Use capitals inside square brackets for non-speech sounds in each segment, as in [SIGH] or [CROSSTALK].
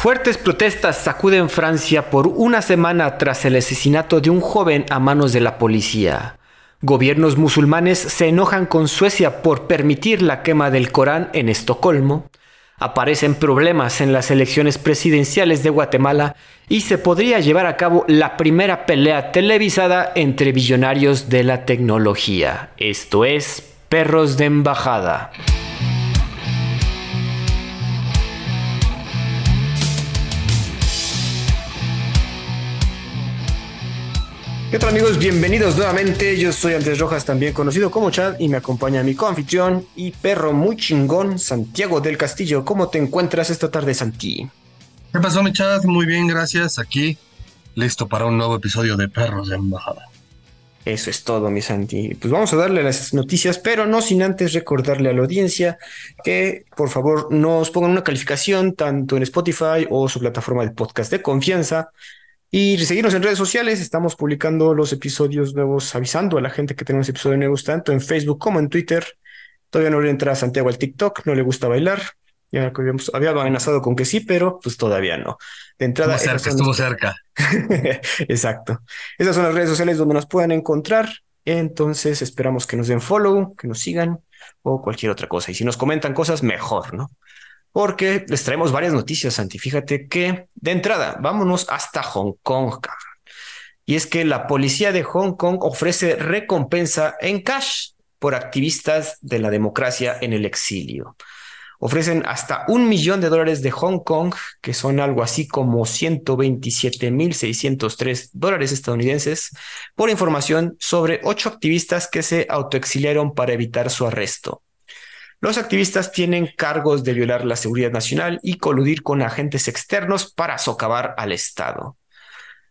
Fuertes protestas sacuden Francia por una semana tras el asesinato de un joven a manos de la policía. Gobiernos musulmanes se enojan con Suecia por permitir la quema del Corán en Estocolmo. Aparecen problemas en las elecciones presidenciales de Guatemala y se podría llevar a cabo la primera pelea televisada entre billonarios de la tecnología. Esto es Perros de Embajada. ¿Qué tal amigos? Bienvenidos nuevamente. Yo soy Andrés Rojas, también conocido como Chad, y me acompaña mi coanfitrión y perro muy chingón, Santiago del Castillo. ¿Cómo te encuentras esta tarde, Santi? ¿Qué pasó, mi Chad? Muy bien, gracias. Aquí, listo para un nuevo episodio de Perros de Embajada. Eso es todo, mi Santi. Pues vamos a darle las noticias, pero no sin antes recordarle a la audiencia que por favor nos pongan una calificación tanto en Spotify o su plataforma de podcast de confianza y seguirnos en redes sociales, estamos publicando los episodios nuevos, avisando a la gente que tenemos episodios nuevos tanto en Facebook como en Twitter. Todavía no le entra a Santiago al TikTok, no le gusta bailar. Ya habíamos, había amenazado con que sí, pero pues todavía no. De entrada. Estuvo cerca, estuvo cerca. [LAUGHS] Exacto. Esas son las redes sociales donde nos pueden encontrar. Entonces esperamos que nos den follow, que nos sigan o cualquier otra cosa. Y si nos comentan cosas, mejor, ¿no? Porque les traemos varias noticias, Santi. Fíjate que de entrada, vámonos hasta Hong Kong. Y es que la policía de Hong Kong ofrece recompensa en cash por activistas de la democracia en el exilio. Ofrecen hasta un millón de dólares de Hong Kong, que son algo así como 127.603 dólares estadounidenses, por información sobre ocho activistas que se autoexiliaron para evitar su arresto. Los activistas tienen cargos de violar la seguridad nacional y coludir con agentes externos para socavar al Estado.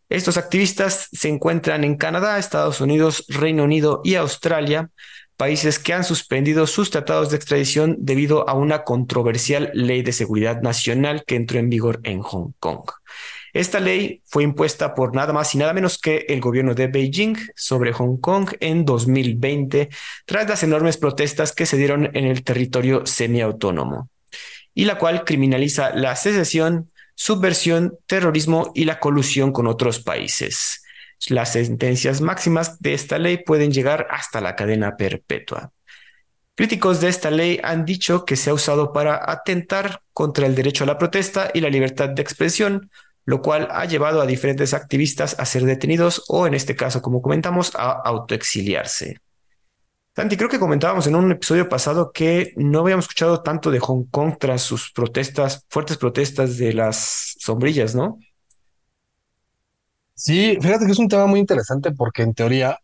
Estos activistas se encuentran en Canadá, Estados Unidos, Reino Unido y Australia, países que han suspendido sus tratados de extradición debido a una controversial ley de seguridad nacional que entró en vigor en Hong Kong. Esta ley fue impuesta por nada más y nada menos que el gobierno de Beijing sobre Hong Kong en 2020, tras las enormes protestas que se dieron en el territorio semiautónomo, y la cual criminaliza la secesión, subversión, terrorismo y la colusión con otros países. Las sentencias máximas de esta ley pueden llegar hasta la cadena perpetua. Críticos de esta ley han dicho que se ha usado para atentar contra el derecho a la protesta y la libertad de expresión, lo cual ha llevado a diferentes activistas a ser detenidos o, en este caso, como comentamos, a autoexiliarse. Santi, creo que comentábamos en un episodio pasado que no habíamos escuchado tanto de Hong Kong tras sus protestas, fuertes protestas de las sombrillas, ¿no? Sí, fíjate que es un tema muy interesante porque en teoría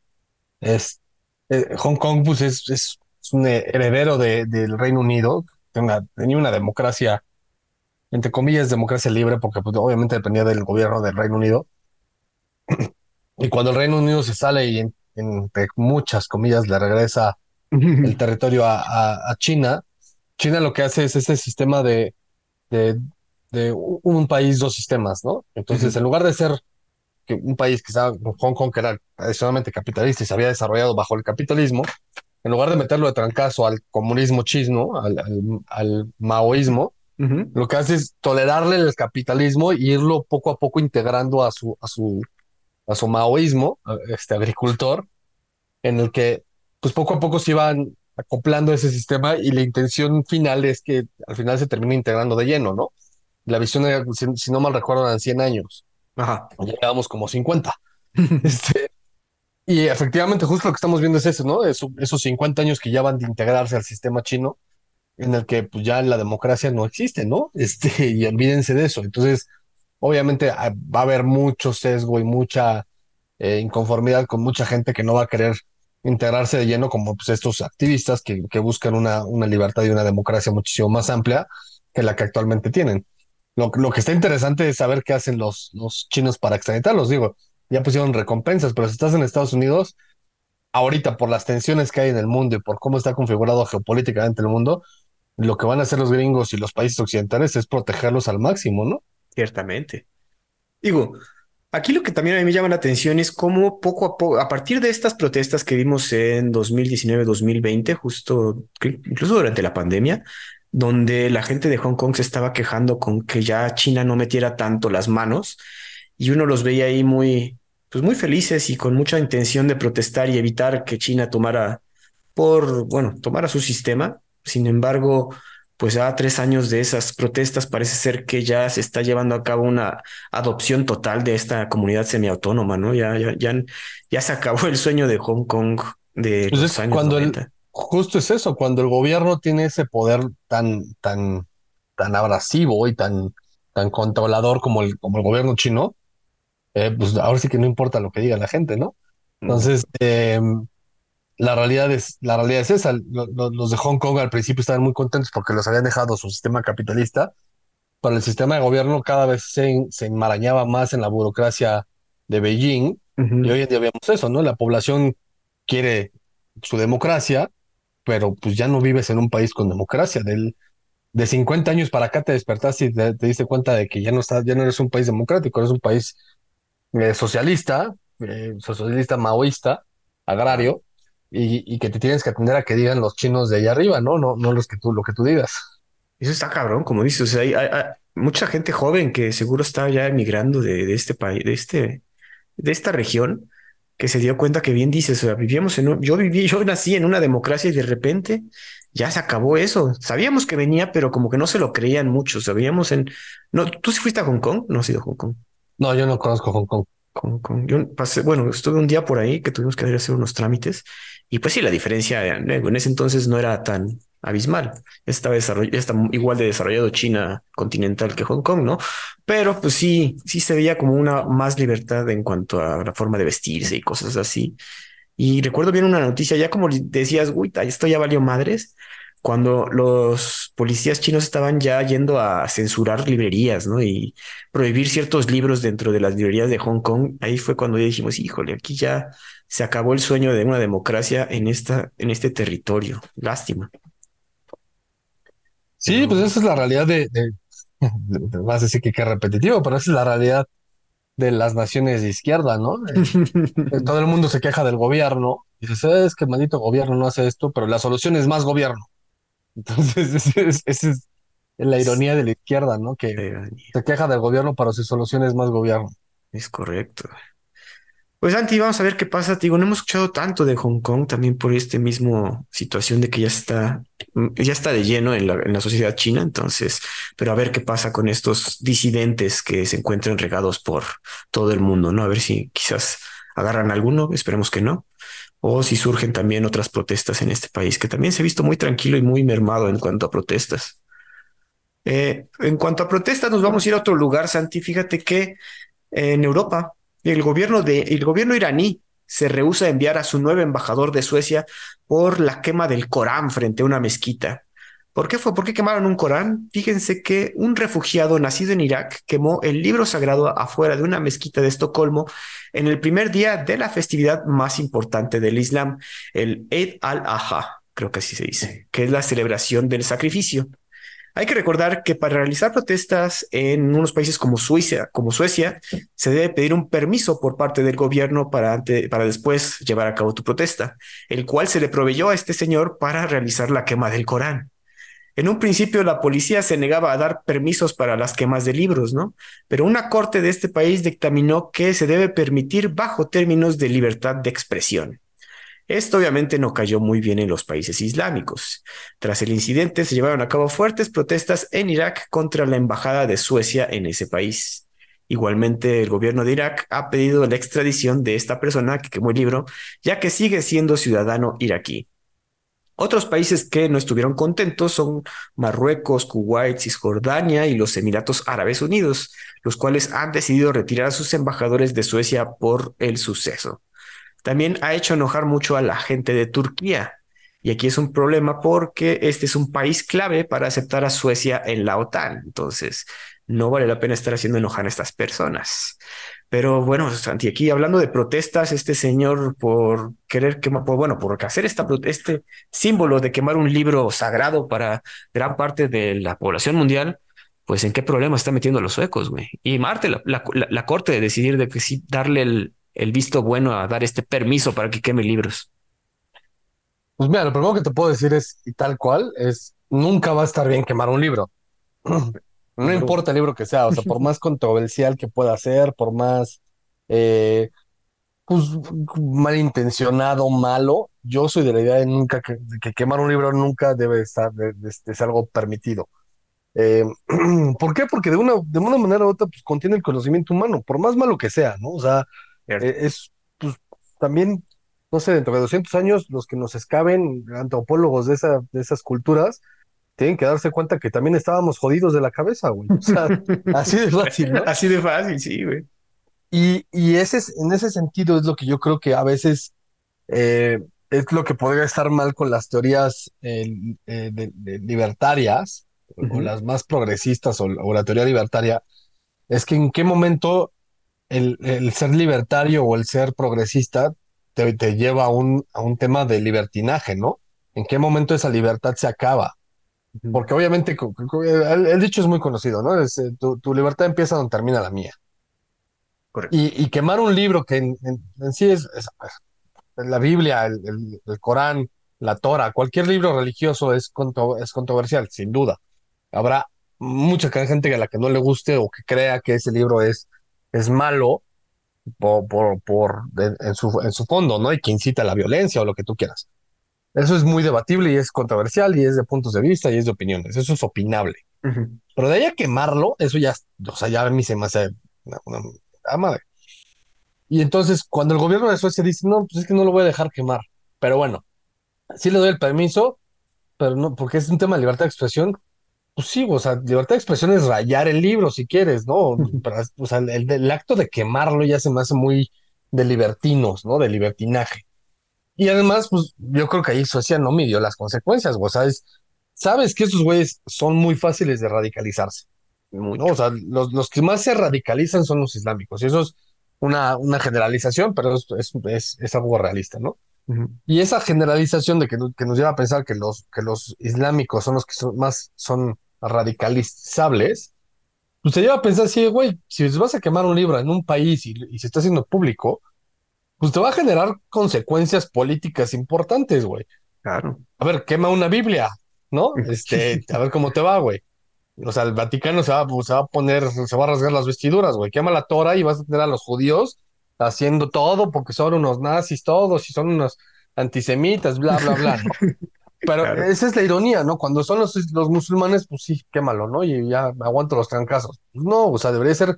es, eh, Hong Kong pues es, un heredero del Reino Unido, tenía una democracia entre comillas, democracia libre, porque pues, obviamente dependía del gobierno del Reino Unido. Y cuando el Reino Unido se sale y entre muchas comillas le regresa [LAUGHS] el territorio a, China, China lo que hace es este sistema de, de, un país, dos sistemas, ¿no? Entonces, en lugar de ser un país que estaba, Hong Kong, que era tradicionalmente capitalista y se había desarrollado bajo el capitalismo, en lugar de meterlo de trancazo al comunismo chino, al, al maoísmo, lo que hace es tolerarle el capitalismo e irlo poco a poco integrando a su, a su, a su maoísmo, este agricultor, en el que pues poco a poco se iban acoplando ese sistema y la intención final es que al final se termine integrando de lleno, ¿no? La visión, era, si, no mal recuerdo, eran 100 años. Ajá. Llegábamos como 50. [LAUGHS] este, y efectivamente, justo lo que estamos viendo es eso, ¿no? esos 50 años que ya van de integrarse al sistema chino en el que pues, ya la democracia no existe, ¿no? [LAUGHS] Este, y olvídense de eso. Entonces, obviamente ah, va a haber mucho sesgo y mucha eh, inconformidad con mucha gente que no va a querer integrarse de lleno como pues, estos activistas que, que buscan una, una libertad y una democracia muchísimo más amplia que la que actualmente tienen. Lo, lo que está interesante es saber qué hacen los, los chinos para extraditarlos. Digo, ya pusieron recompensas, pero si estás en Estados Unidos, ahorita por las tensiones que hay en el mundo y por cómo está configurado geopolíticamente el mundo, lo que van a hacer los gringos y los países occidentales es protegerlos al máximo, ¿no? Ciertamente. Digo, aquí lo que también a mí me llama la atención es cómo poco a poco, a partir de estas protestas que vimos en 2019-2020, justo incluso durante la pandemia, donde la gente de Hong Kong se estaba quejando con que ya China no metiera tanto las manos y uno los veía ahí muy, pues muy felices y con mucha intención de protestar y evitar que China tomara por, bueno, tomara su sistema. Sin embargo, pues a tres años de esas protestas parece ser que ya se está llevando a cabo una adopción total de esta comunidad semiautónoma, ¿no? Ya, ya, ya, ya se acabó el sueño de Hong Kong de pues los años cuando justo es eso, cuando el gobierno tiene ese poder tan, tan, tan abrasivo y tan, tan controlador como el, como el gobierno chino, eh, pues ahora sí que no importa lo que diga la gente, ¿no? Entonces, eh, la realidad es, la realidad es esa. Los de Hong Kong al principio estaban muy contentos porque los habían dejado su sistema capitalista, pero el sistema de gobierno cada vez se, se enmarañaba más en la burocracia de Beijing. Y hoy en día vemos eso, ¿no? La población quiere su democracia, pero pues ya no vives en un país con democracia. Del, de 50 años para acá te despertaste y te, diste cuenta de que ya no estás, ya no eres un país democrático, eres un país eh, socialista, eh, socialista maoísta, agrario, y, que te tienes que atender a que digan los chinos de allá arriba, ¿no? No, no los que tú, lo que tú digas. Eso está cabrón, como dices. O sea, hay, mucha gente joven que seguro está ya emigrando de, de, este país, de este, de esta región, que se dio cuenta que bien dices, o sea, vivíamos en un, yo viví, yo nací en una democracia y de repente ya se acabó eso. Sabíamos que venía, pero como que no se lo creían mucho. Sabíamos en, no, ¿tú sí fuiste a Hong Kong? No has ido a Hong Kong. No, yo no conozco Hong Kong. Hong Kong. Yo pasé, bueno, estuve un día por ahí que tuvimos que hacer unos trámites y pues sí, la diferencia en ese entonces no era tan abismal. Estaba está igual de desarrollado China continental que Hong Kong, ¿no? Pero pues sí, sí se veía como una más libertad en cuanto a la forma de vestirse y cosas así. Y recuerdo bien una noticia, ya como decías, uy, esto ya valió madres, cuando los policías chinos estaban ya yendo a censurar librerías, ¿no? Y prohibir ciertos libros dentro de las librerías de Hong Kong, ahí fue cuando ya dijimos, híjole, aquí ya se acabó el sueño de una democracia en, esta, en este territorio. Lástima. Sí, pues esa es la realidad de, de, vas a decir que qué repetitivo, pero esa es la realidad de las naciones de izquierda, ¿no? Eh, [LAUGHS] todo el mundo se queja del gobierno dices, es que maldito gobierno no hace esto, pero la solución es más gobierno. Entonces, [LAUGHS] esa es, la ironía de la izquierda, ¿no? Que se queja del gobierno, para su solución es más gobierno. Es correcto. Pues Santi, vamos a ver qué pasa. digo, no hemos escuchado tanto de Hong Kong también por esta misma situación de que ya está, ya está de lleno en la, en la, sociedad china. Entonces, pero a ver qué pasa con estos disidentes que se encuentran regados por todo el mundo, ¿no? A ver si quizás agarran alguno, esperemos que no o si surgen también otras protestas en este país, que también se ha visto muy tranquilo y muy mermado en cuanto a protestas. Eh, en cuanto a protestas, nos vamos a ir a otro lugar, Santi. Fíjate que en Europa, el gobierno, de, el gobierno iraní se rehúsa a enviar a su nuevo embajador de Suecia por la quema del Corán frente a una mezquita. ¿Por qué fue? ¿Por qué quemaron un Corán? Fíjense que un refugiado nacido en Irak quemó el libro sagrado afuera de una mezquita de Estocolmo en el primer día de la festividad más importante del Islam, el Eid al-Adha, creo que así se dice, que es la celebración del sacrificio. Hay que recordar que para realizar protestas en unos países como Suiza, como Suecia, se debe pedir un permiso por parte del gobierno para, para después llevar a cabo tu protesta, el cual se le proveyó a este señor para realizar la quema del Corán. En un principio la policía se negaba a dar permisos para las quemas de libros, ¿no? Pero una corte de este país dictaminó que se debe permitir bajo términos de libertad de expresión. Esto obviamente no cayó muy bien en los países islámicos. Tras el incidente se llevaron a cabo fuertes protestas en Irak contra la embajada de Suecia en ese país. Igualmente, el gobierno de Irak ha pedido la extradición de esta persona que quemó el libro, ya que sigue siendo ciudadano iraquí. Otros países que no estuvieron contentos son Marruecos, Kuwait, Cisjordania y los Emiratos Árabes Unidos, los cuales han decidido retirar a sus embajadores de Suecia por el suceso. También ha hecho enojar mucho a la gente de Turquía. Y aquí es un problema porque este es un país clave para aceptar a Suecia en la OTAN. Entonces, no vale la pena estar haciendo enojar a estas personas. Pero bueno, Santi, aquí hablando de protestas, este señor por querer quemar, por, bueno, por hacer esta, este símbolo de quemar un libro sagrado para gran parte de la población mundial, pues en qué problema está metiendo a los suecos, güey. Y Marte, la, corte de decidir de que sí darle el, el, visto bueno a dar este permiso para que queme libros. Pues mira, lo primero que te puedo decir es, y tal cual, es nunca va a estar bien quemar un libro. No importa el libro que sea, o sea, por [LAUGHS] más controversial que pueda ser, por más eh, pues, malintencionado, malo, yo soy de la idea de nunca que, de que quemar un libro nunca debe estar, de, de- de ser algo permitido. Eh, [CLEARS THROAT] ¿por qué? Porque de una, de una manera u otra pues, contiene el conocimiento humano, por más malo que sea, ¿no? O sea, eh, es pues, también, no sé, dentro de 200 años, los que nos excaven, antropólogos de, esa, de esas culturas, tienen que darse cuenta que también estábamos jodidos de la cabeza, güey. O sea, [LAUGHS] así de fácil, ¿no? Así de fácil, sí, güey. Y, y ese es, en ese sentido es lo que yo creo que a veces eh, es lo que podría estar mal con las teorías eh, eh, de- de libertarias o las más progresistas o, o la teoría libertaria, es que en qué momento el, el ser libertario o el ser progresista te, te lleva a un, a un tema de libertinaje, ¿no? ¿En qué momento esa libertad se acaba? Porque obviamente el, el dicho es muy conocido, ¿no? Es, eh, tu, tu libertad empieza donde termina la mía. Correcto. Y, y quemar un libro que en, en- en sí es, es- la Biblia, el, el- el Corán, la Torah, cualquier libro religioso es, contro- es controversial, sin duda. Habrá mucha gente a la que no le guste o que crea que ese libro es, es malo por, por, en su, en su fondo, ¿no? Y que incita a la violencia o lo que tú quieras. Eso es muy debatible y es controversial y es de puntos de vista y es de opiniones. Eso es opinable. Pero de ahí a quemarlo, eso ya, o sea, ya a mí se me hace una, una- ah, madre. Y entonces, cuando el gobierno de Suecia dice, no, pues es que no lo voy a dejar quemar. Pero bueno, sí le doy el permiso, pero no, porque es un tema de libertad de expresión. Pues sí, o sea, libertad de expresión es rayar el libro si quieres, ¿no? Pero, o sea, el, el acto de quemarlo ya se me hace muy de libertinos, ¿no? De libertinaje. Y además, pues yo creo que ahí Suecia no midió las consecuencias, o sea, es- sabes que esos güeyes son muy fáciles de radicalizarse. ¿no? O sea, los, los que más se radicalizan son los islámicos. Y eso es una, una generalización, pero es, es, es- algo realista, ¿no? Ujú. Y esa generalización de que, que nos lleva a pensar que los, que los islámicos son los que son más son radicalizables, pues te lleva a pensar, sí, güey, si vas a quemar un libro en un país y, y se está haciendo público, pues te va a generar consecuencias políticas importantes, güey. Claro. A ver, quema una Biblia, ¿no? [LAUGHS] Este, a ver cómo te va, güey. O sea, el Vaticano se va, pues, se va a poner, se va a rasgar las vestiduras, güey. Quema la Torah y vas a tener a los judíos haciendo todo porque son unos nazis todos y son unos antisemitas, bla, bla, bla, ¿no? [LAUGHS] Pero Claro. esa es la ironía, ¿no? Cuando son los, los musulmanes, pues sí, quémalo, ¿no? Y ya aguanto los trancazos. No, o sea, debería ser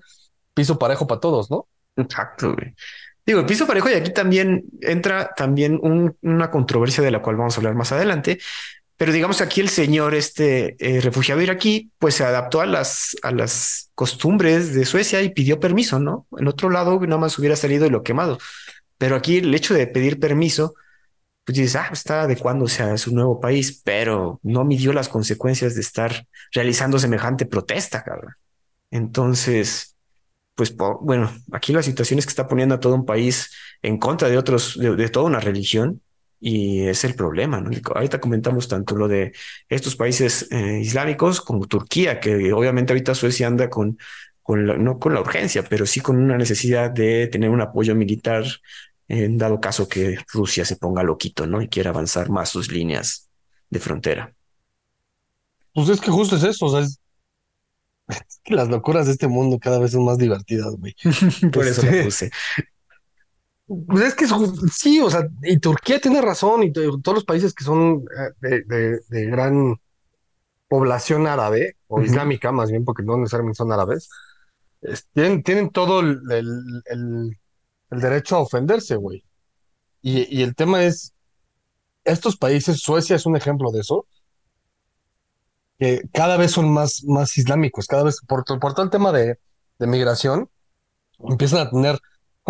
piso parejo para todos, ¿no? Exacto, güey. Digo, el piso parejo y aquí también entra también un- una controversia de la cual vamos a hablar más adelante, pero digamos aquí el señor, este eh, refugiado iraquí, pues se adaptó a las, a las costumbres de Suecia y pidió permiso, ¿no? En otro lado nada más hubiera salido y lo quemado, pero aquí el hecho de pedir permiso, pues dices, ah, está adecuándose a su nuevo país, pero no midió las consecuencias de estar realizando semejante protesta, cabrón. Entonces pues bueno, aquí la situación es que está poniendo a todo un país en contra de otros, de, de toda una religión, y es el problema, ¿no? Ahorita comentamos tanto lo de estos países eh, islámicos como Turquía, que obviamente ahorita Suecia anda con, con la- no con la urgencia, pero sí con una necesidad de tener un apoyo militar en dado caso que Rusia se ponga loquito, ¿no? Y quiera avanzar más sus líneas de frontera. Pues es que justo es eso, o sea, es que las locuras de este mundo cada vez son más divertidas, güey. [LAUGHS] Por eso Este, [LAUGHS] puse. Pues es que es sí, o sea, y Turquía tiene razón, y to- todos los países que son eh, de, de- de gran población árabe, o islámica más bien, porque no necesariamente son árabes, es- tienen, tienen todo el, el- el- el derecho a ofenderse, güey. Y, y el tema es, estos países, Suecia es un ejemplo de eso, que cada vez son más, más islámicos, cada vez, por, por todo el tema de, de migración, empiezan a tener,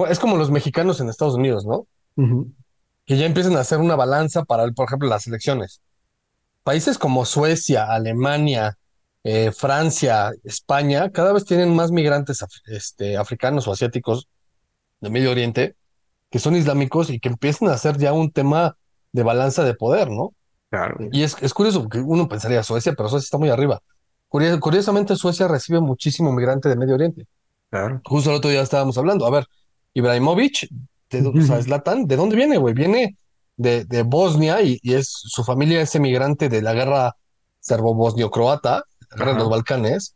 es como los mexicanos en Estados Unidos, ¿no? que ya empiezan a hacer una balanza para, por ejemplo, las elecciones. Países como Suecia, Alemania, eh, Francia, España, cada vez tienen más migrantes af- este, africanos o asiáticos de Medio Oriente que son islámicos y que empiezan a hacer ya un tema de balanza de poder, ¿no? Claro, Y es, es curioso porque uno pensaría Suecia, pero Suecia está muy arriba. Curio- curiosamente, Suecia recibe muchísimo migrante de Medio Oriente. claro. Justo el otro día estábamos hablando. A ver, Ibrahimovic, de, o sea, Zlatan, ¿de dónde viene, güey? Viene de, de Bosnia y, y es, su familia es emigrante de la guerra serbo-bosnio-croata, la los Balcanes.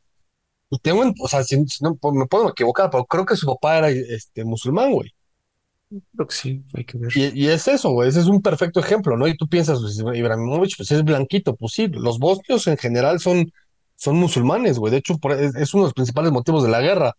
Y tengo, o sea, si, no, pues, me puedo equivocar, pero creo que su papá era este, musulmán, güey. Creo que sí, hay que ver. Y, es eso, güey, ese es un perfecto ejemplo, ¿no? Y tú piensas, pues, Ibrahimovic, pues es blanquito, pues sí, los bosnios en general son, son musulmanes, güey. De hecho, es, uno de los principales motivos de la guerra,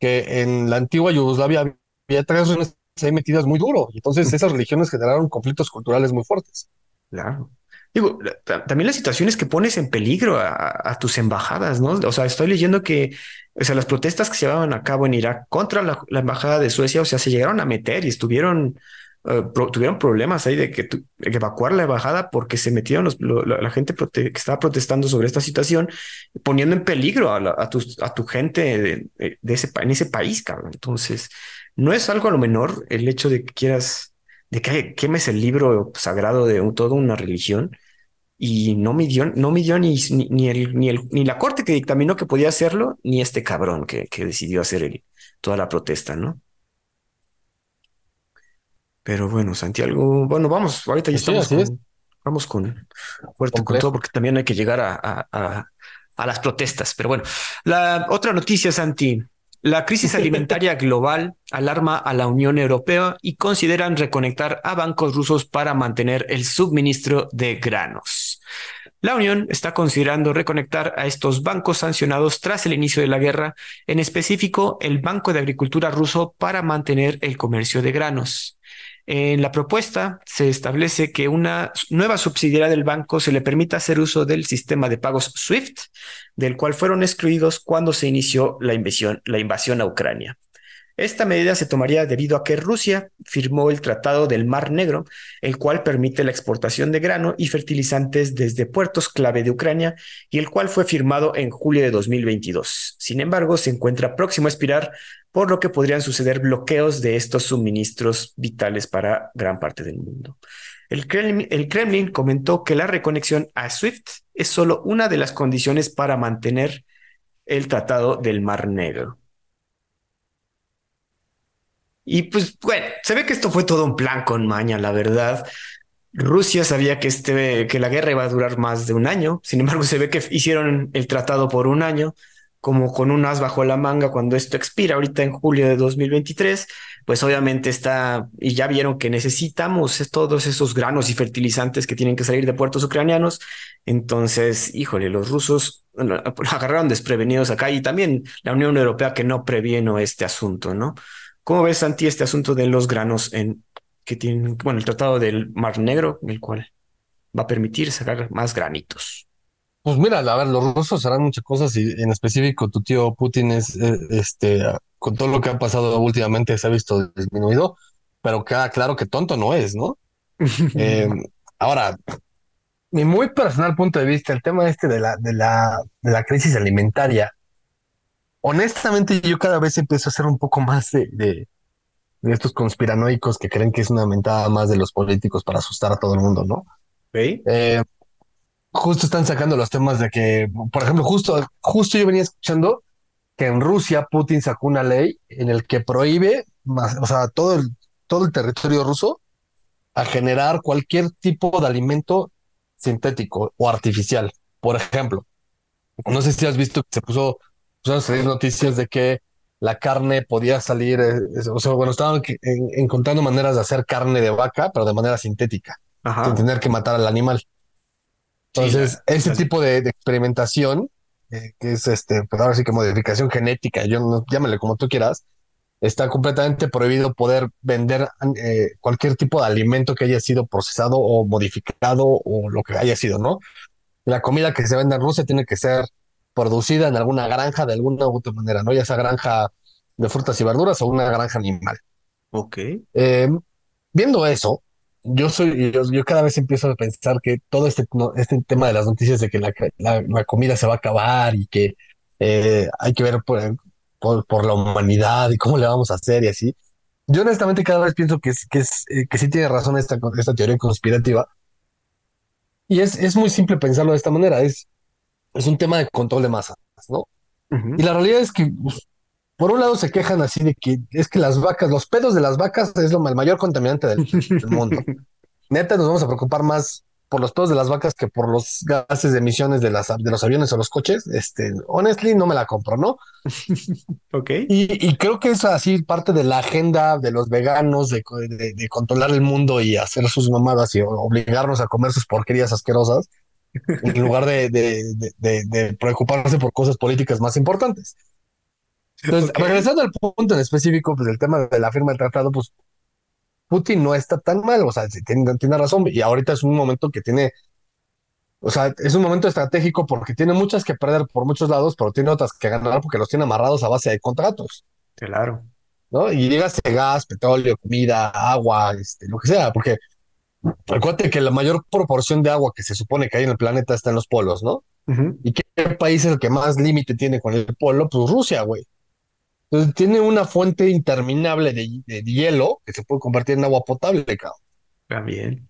que en la antigua Yugoslavia había tres religiones ahí metidas muy duro. Y entonces esas religiones generaron conflictos culturales muy fuertes. Claro. Digo, también las situaciones que pones en peligro a, tus embajadas, ¿no? O sea, estoy leyendo que, o sea, las protestas que se llevaban a cabo en Irak contra la, embajada de Suecia, o sea, se llegaron a meter y estuvieron, eh, tuvieron problemas ahí de que, evacuar la embajada porque se metieron los, la, gente que estaba protestando sobre esta situación, poniendo en peligro a, a, tu, a tu gente de, ese, en ese país, cabrón. Entonces, no es algo a lo menor el hecho de que quieras de que quemes el libro sagrado de toda una religión y no midió, no midió ni, ni, el, ni, el, ni la corte que dictaminó que podía hacerlo, ni este cabrón que, que decidió hacer el, toda la protesta, ¿no? Pero bueno, Santiago, bueno, vamos, ahorita ya estamos con, vamos con fuerte con todo porque también hay que llegar a, a, a las protestas. Pero bueno, la otra noticia, Santi, la crisis alimentaria [LAUGHS] global alarma a la Unión Europea y consideran reconectar a bancos rusos para mantener el suministro de granos. La Unión está considerando reconectar a estos bancos sancionados tras el inicio de la guerra, en específico el Banco de Agricultura ruso para mantener el comercio de granos. En la propuesta se establece que una nueva subsidiaria del banco se le permita hacer uso del sistema de pagos SWIFT, del cual fueron excluidos cuando se inició la invasión, la invasión a Ucrania. Esta medida se tomaría debido a que Rusia firmó el Tratado del Mar Negro, el cual permite la exportación de grano y fertilizantes desde puertos clave de Ucrania y el cual fue firmado en julio de 2022. Sin embargo, se encuentra próximo a expirar, por lo que podrían suceder bloqueos de estos suministros vitales para gran parte del mundo. El Kremlin, comentó que la reconexión a SWIFT es solo una de las condiciones para mantener el Tratado del Mar Negro. Y pues, bueno, se ve que esto fue todo un plan con maña, la verdad. Rusia sabía que, este, que la guerra iba a durar más de un año, sin embargo se ve que hicieron el tratado por un año, como con un as bajo la manga cuando esto expira ahorita en julio de 2023, pues obviamente está, y ya vieron que necesitamos todos esos granos y fertilizantes que tienen que salir de puertos ucranianos, entonces, híjole, los rusos [LAUGHS] agarraron desprevenidos acá y también la Unión Europea que no previene este asunto, ¿no? ¿Cómo ves, Santi, este asunto de los granos en que tienen, bueno, el Tratado del Mar Negro, el cual va a permitir sacar más granitos? Pues mira, a ver, los rusos harán muchas cosas y en específico tu tío Putin es, eh, este, con todo lo que ha pasado últimamente se ha visto disminuido, pero queda claro que tonto no es, ¿no? [LAUGHS] Eh, ahora, mi muy personal punto de vista, el tema este de la, de la, de la crisis alimentaria honestamente yo cada vez empiezo a ser un poco más de, de, estos conspiranoicos que creen que es una mentada más de los políticos para asustar a todo el mundo, ¿no? Eh, justo están sacando los temas de que, por ejemplo, justo, justo yo venía escuchando que en Rusia Putin sacó una ley en el que prohíbe, más, o sea, todo el, todo el territorio ruso a generar cualquier tipo de alimento sintético o artificial. Por ejemplo, no sé si has visto que se puso a salir noticias de que la carne podía salir, eh, o sea, bueno, estaban encontrando maneras de hacer carne de vaca, pero de manera sintética, sin tener que matar al animal. Entonces, ese tipo de, experimentación, eh, que es este, pues ahora sí que modificación genética, yo no, llámale como tú quieras, está completamente prohibido poder vender eh, cualquier tipo de alimento que haya sido procesado o modificado o lo que haya sido, ¿no? La comida que se vende en Rusia tiene que ser producida en alguna granja de alguna u otra manera, ¿no? Ya sea granja de frutas y verduras o una granja animal. Ok. Eh, viendo eso, yo soy, yo, cada vez empiezo a pensar que todo este, este tema de las noticias de que la, comida se va a acabar y que eh, hay que ver por, por, la humanidad y cómo le vamos a hacer y así. Yo honestamente cada vez pienso que, que, es, eh, que sí tiene razón esta, esta teoría conspirativa. Y es, es muy simple pensarlo de esta manera. Es, es un tema de control de masas, ¿no? Y la realidad es que, pues, por un lado, se quejan así de que es que las vacas, los pedos de las vacas es lo, el mayor contaminante del, mundo. [LAUGHS] Neta, nos vamos a preocupar más por los pedos de las vacas que por los gases de emisiones de, las, de los aviones o los coches, este, honestly, no me la compro, ¿no? [LAUGHS] ok. Y, creo que es así parte de la agenda de los veganos de, de, controlar el mundo y hacer sus mamadas y obligarnos a comer sus porquerías asquerosas, en lugar de, de, preocuparse por cosas políticas más importantes. Entonces, regresando al punto en específico, pues el tema de la firma del tratado, pues Putin no está tan mal, o sea, tiene, tiene razón, y ahorita es un momento que tiene, o sea, es un momento estratégico porque tiene muchas que perder por muchos lados, pero tiene otras que ganar porque los tiene amarrados a base de contratos. Claro. ¿No? Y dígase gas, petróleo, comida, agua, este, lo que sea, porque recuerde que la mayor proporción de agua que se supone que hay en el planeta está en los polos, ¿no? ¿Y qué país es el que más límite tiene con el polo? Pues Rusia, güey. Entonces tiene una fuente interminable de, hielo que se puede convertir en agua potable, cabrón. También.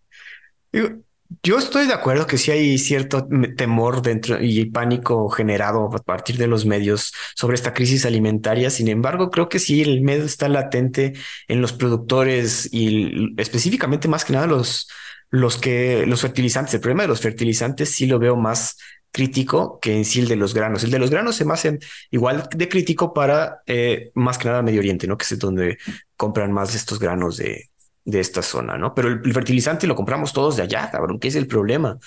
Yo estoy de acuerdo que sí hay cierto temor dentro y pánico generado a partir de los medios sobre esta crisis alimentaria. Sin embargo, creo que sí el miedo está latente en los productores y específicamente más que nada los, los que los fertilizantes. El problema de los fertilizantes sí lo veo más crítico que en sí el de los granos. El de los granos se me hace igual de crítico para eh, más que nada Medio Oriente, ¿no? Que es donde compran más estos granos de, de esta zona, ¿no? Pero el, fertilizante lo compramos todos de allá, cabrón, ¿qué es el problema?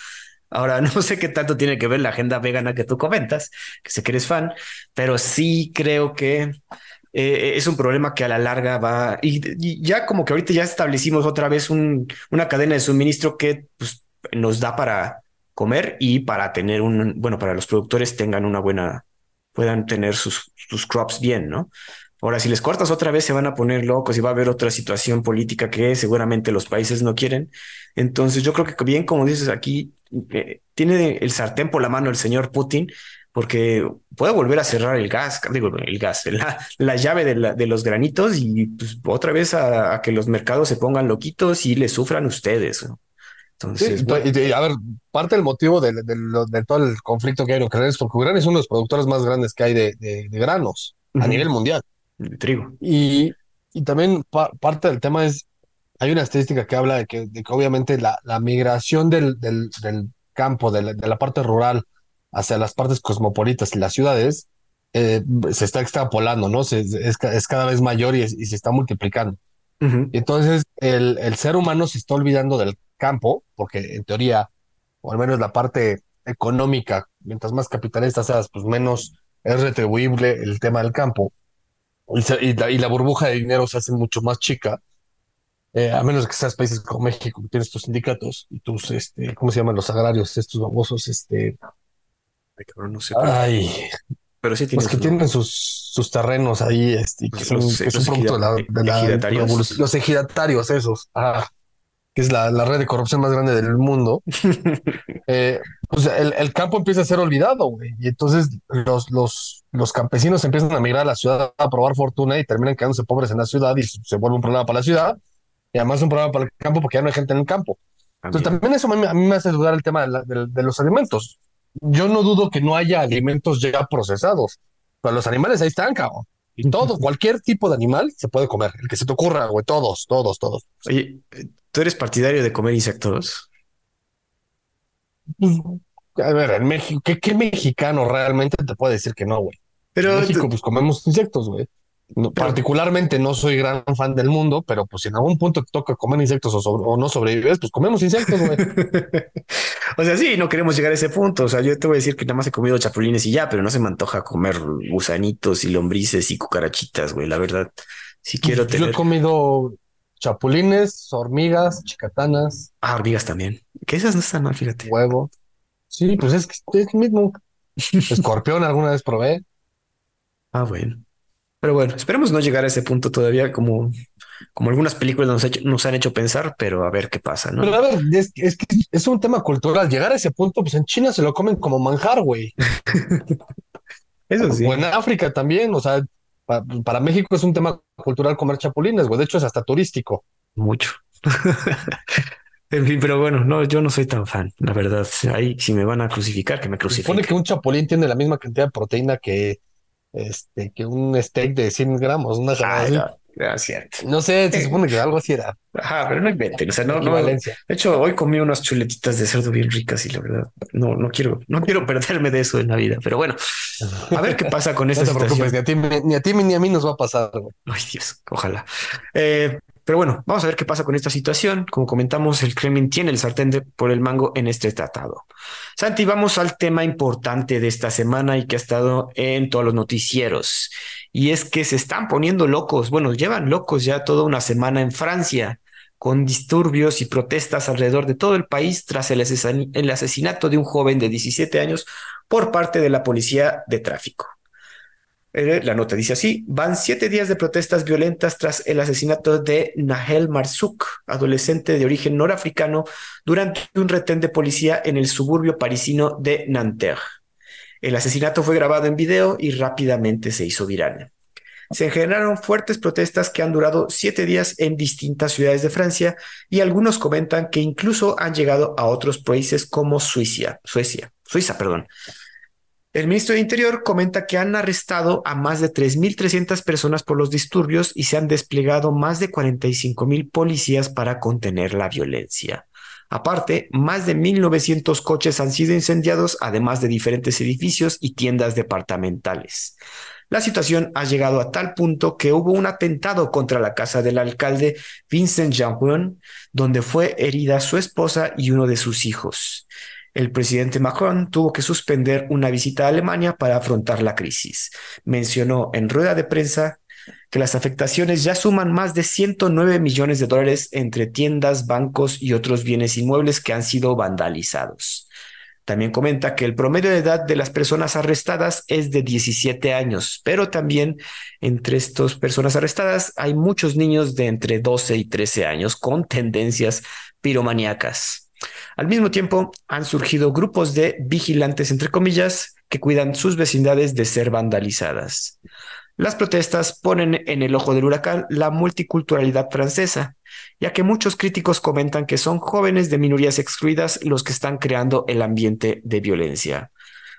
Ahora, [LAUGHS] no sé qué tanto tiene que ver la agenda vegana que tú comentas, que sé que eres fan, pero sí creo que eh, es un problema que a la larga va, y, ya como que ahorita ya establecimos otra vez un, una cadena de suministro que pues, nos da para comer y para tener un, bueno, para los productores tengan una buena, puedan tener sus, sus crops bien, ¿no? Ahora, si les cortas otra vez, se van a poner locos y va a haber otra situación política que seguramente los países no quieren. Entonces, yo creo que bien, como dices aquí, eh, tiene el sartén por la mano el señor Putin, porque puede volver a cerrar el gas, digo, el gas, [LAUGHS] la, la llave de, la, de, los granitos y pues, otra vez a, a, que los mercados se pongan loquitos y les sufran ustedes. ¿no? sí, a ver, parte del motivo de, todo el conflicto que hay en Ucrania es porque Ucrania es uno de los productores más grandes que hay de, granos a nivel mundial. De trigo. Y, también parte del tema es, hay una estadística que habla de que, obviamente la, migración del, campo, de la, parte rural hacia las partes cosmopolitas y las ciudades, eh, se está extrapolando, ¿no? Se, es, cada vez mayor y, se está multiplicando. Entonces, el, el ser humano se está olvidando del campo, porque en teoría, o al menos la parte económica, mientras más capitalista seas, pues menos es retribuible el tema del campo. Y, la, burbuja de dinero se hace mucho más chica, eh, a menos que seas países como México, que tienes tus sindicatos y tus, este, ¿cómo se llaman los agrarios? Estos babosos, este... Ay, cabrón, no sé. Ay, pero sí tienen, que tienen sus, sus terrenos ahí, este, que son, los, un producto de la, de la Los ejidatarios, esos. Ah que es la, red de corrupción más grande del mundo, [LAUGHS] eh, pues el, campo empieza a ser olvidado, güey. Y entonces los, los, los campesinos empiezan a migrar a la ciudad a probar fortuna y terminan quedándose pobres en la ciudad y se vuelve un problema para la ciudad y además un problema para el campo porque ya no hay gente en el campo. Entonces también eso a mí, me hace dudar el tema de, los alimentos. Yo no dudo que no haya alimentos ya procesados, pero los animales ahí están, cabrón. Y todo, cualquier tipo de animal se puede comer, el que se te ocurra, güey, todos, todos, todos. Oye, ¿tú eres partidario de comer insectos? Pues, a ver, en México, ¿qué, mexicano realmente te puede decir que no, güey? Pero en México, pues comemos insectos, güey. Particularmente no soy gran fan del mundo, pero pues si en algún punto te toca comer insectos o, no sobrevives, pues comemos insectos, güey. [LAUGHS] o sea, sí, no queremos llegar a ese punto. O sea, yo te voy a decir que nada más he comido chapulines y ya, pero no se me antoja comer gusanitos y lombrices y cucarachitas, güey, la verdad. Si quiero tener. Yo he comido chapulines, hormigas, chicatanas. Ah, hormigas también. Que esas no están mal, fíjate. Huevo. Sí, pues es, es mismo. [LAUGHS] Escorpión alguna vez probé. Ah, bueno. Pero bueno, esperemos no llegar a ese punto todavía como, como algunas películas nos, nos han hecho pensar, pero a ver qué pasa, ¿no? Pero a ver, es, es, que es un tema cultural. Llegar a ese punto, pues en China se lo comen como manjar, güey. [LAUGHS] Eso sí. O en África también, o sea, para, México es un tema cultural comer chapulines, güey. De hecho, es hasta turístico. Mucho. [LAUGHS] en fin, pero bueno, no, yo no soy tan fan, la verdad. Ahí, si me van a crucificar, que me crucifiquen. Supone que un chapulín tiene la misma cantidad de proteína que, este, que un steak de 100 gramos. Una Ah, cierto. No sé, se supone que algo así era. Ajá, pero no inventen. O sea, no, no. De hecho, hoy comí unas chuletitas de cerdo bien ricas y la verdad, no, no quiero, no quiero [LAUGHS] perderme de eso en la vida. Pero bueno, a ver qué pasa con [LAUGHS] esta no te preocupes, ni a ti, ni a ti ni a mí nos va a pasar. Ay, Dios, ojalá. Eh, pero bueno, vamos a ver qué pasa con esta situación. Como comentamos, el Kremlin tiene el sartén por el mango en este tratado. Santi, vamos al tema importante de esta semana y que ha estado en todos los noticieros. Y es que se están poniendo locos, bueno, llevan locos ya toda una semana en Francia con disturbios y protestas alrededor de todo el país tras el, asesinato de un joven de 17 años por parte de la policía de tráfico. Eh, la nota dice así, van siete días de protestas violentas tras el asesinato de Nahel Marzouk, adolescente de origen norafricano, durante un retén de policía en el suburbio parisino de Nanterre. El asesinato fue grabado en video y rápidamente se hizo viral. Se generaron fuertes protestas que han durado siete días en distintas ciudades de Francia y algunos comentan que incluso han llegado a otros países como Suiza, Suecia, Suiza, perdón. El ministro de Interior comenta que han arrestado a más de 3.300 personas por los disturbios y se han desplegado más de 45.000 policías para contener la violencia. Aparte, más de 1.900 coches han sido incendiados, además de diferentes edificios y tiendas departamentales. La situación ha llegado a tal punto que hubo un atentado contra la casa del alcalde Vincent Jean donde fue herida su esposa y uno de sus hijos el presidente Macron tuvo que suspender una visita a Alemania para afrontar la crisis. Mencionó en rueda de prensa que las afectaciones ya suman más de 109 millones de dólares entre tiendas, bancos y otros bienes inmuebles que han sido vandalizados. También comenta que el promedio de edad de las personas arrestadas es de 17 años, pero también entre estas personas arrestadas hay muchos niños de entre 12 y 13 años con tendencias piromaníacas. Al mismo tiempo, han surgido grupos de vigilantes, entre comillas, que cuidan sus vecindades de ser vandalizadas. Las protestas ponen en el ojo del huracán la multiculturalidad francesa, ya que muchos críticos comentan que son jóvenes de minorías excluidas los que están creando el ambiente de violencia.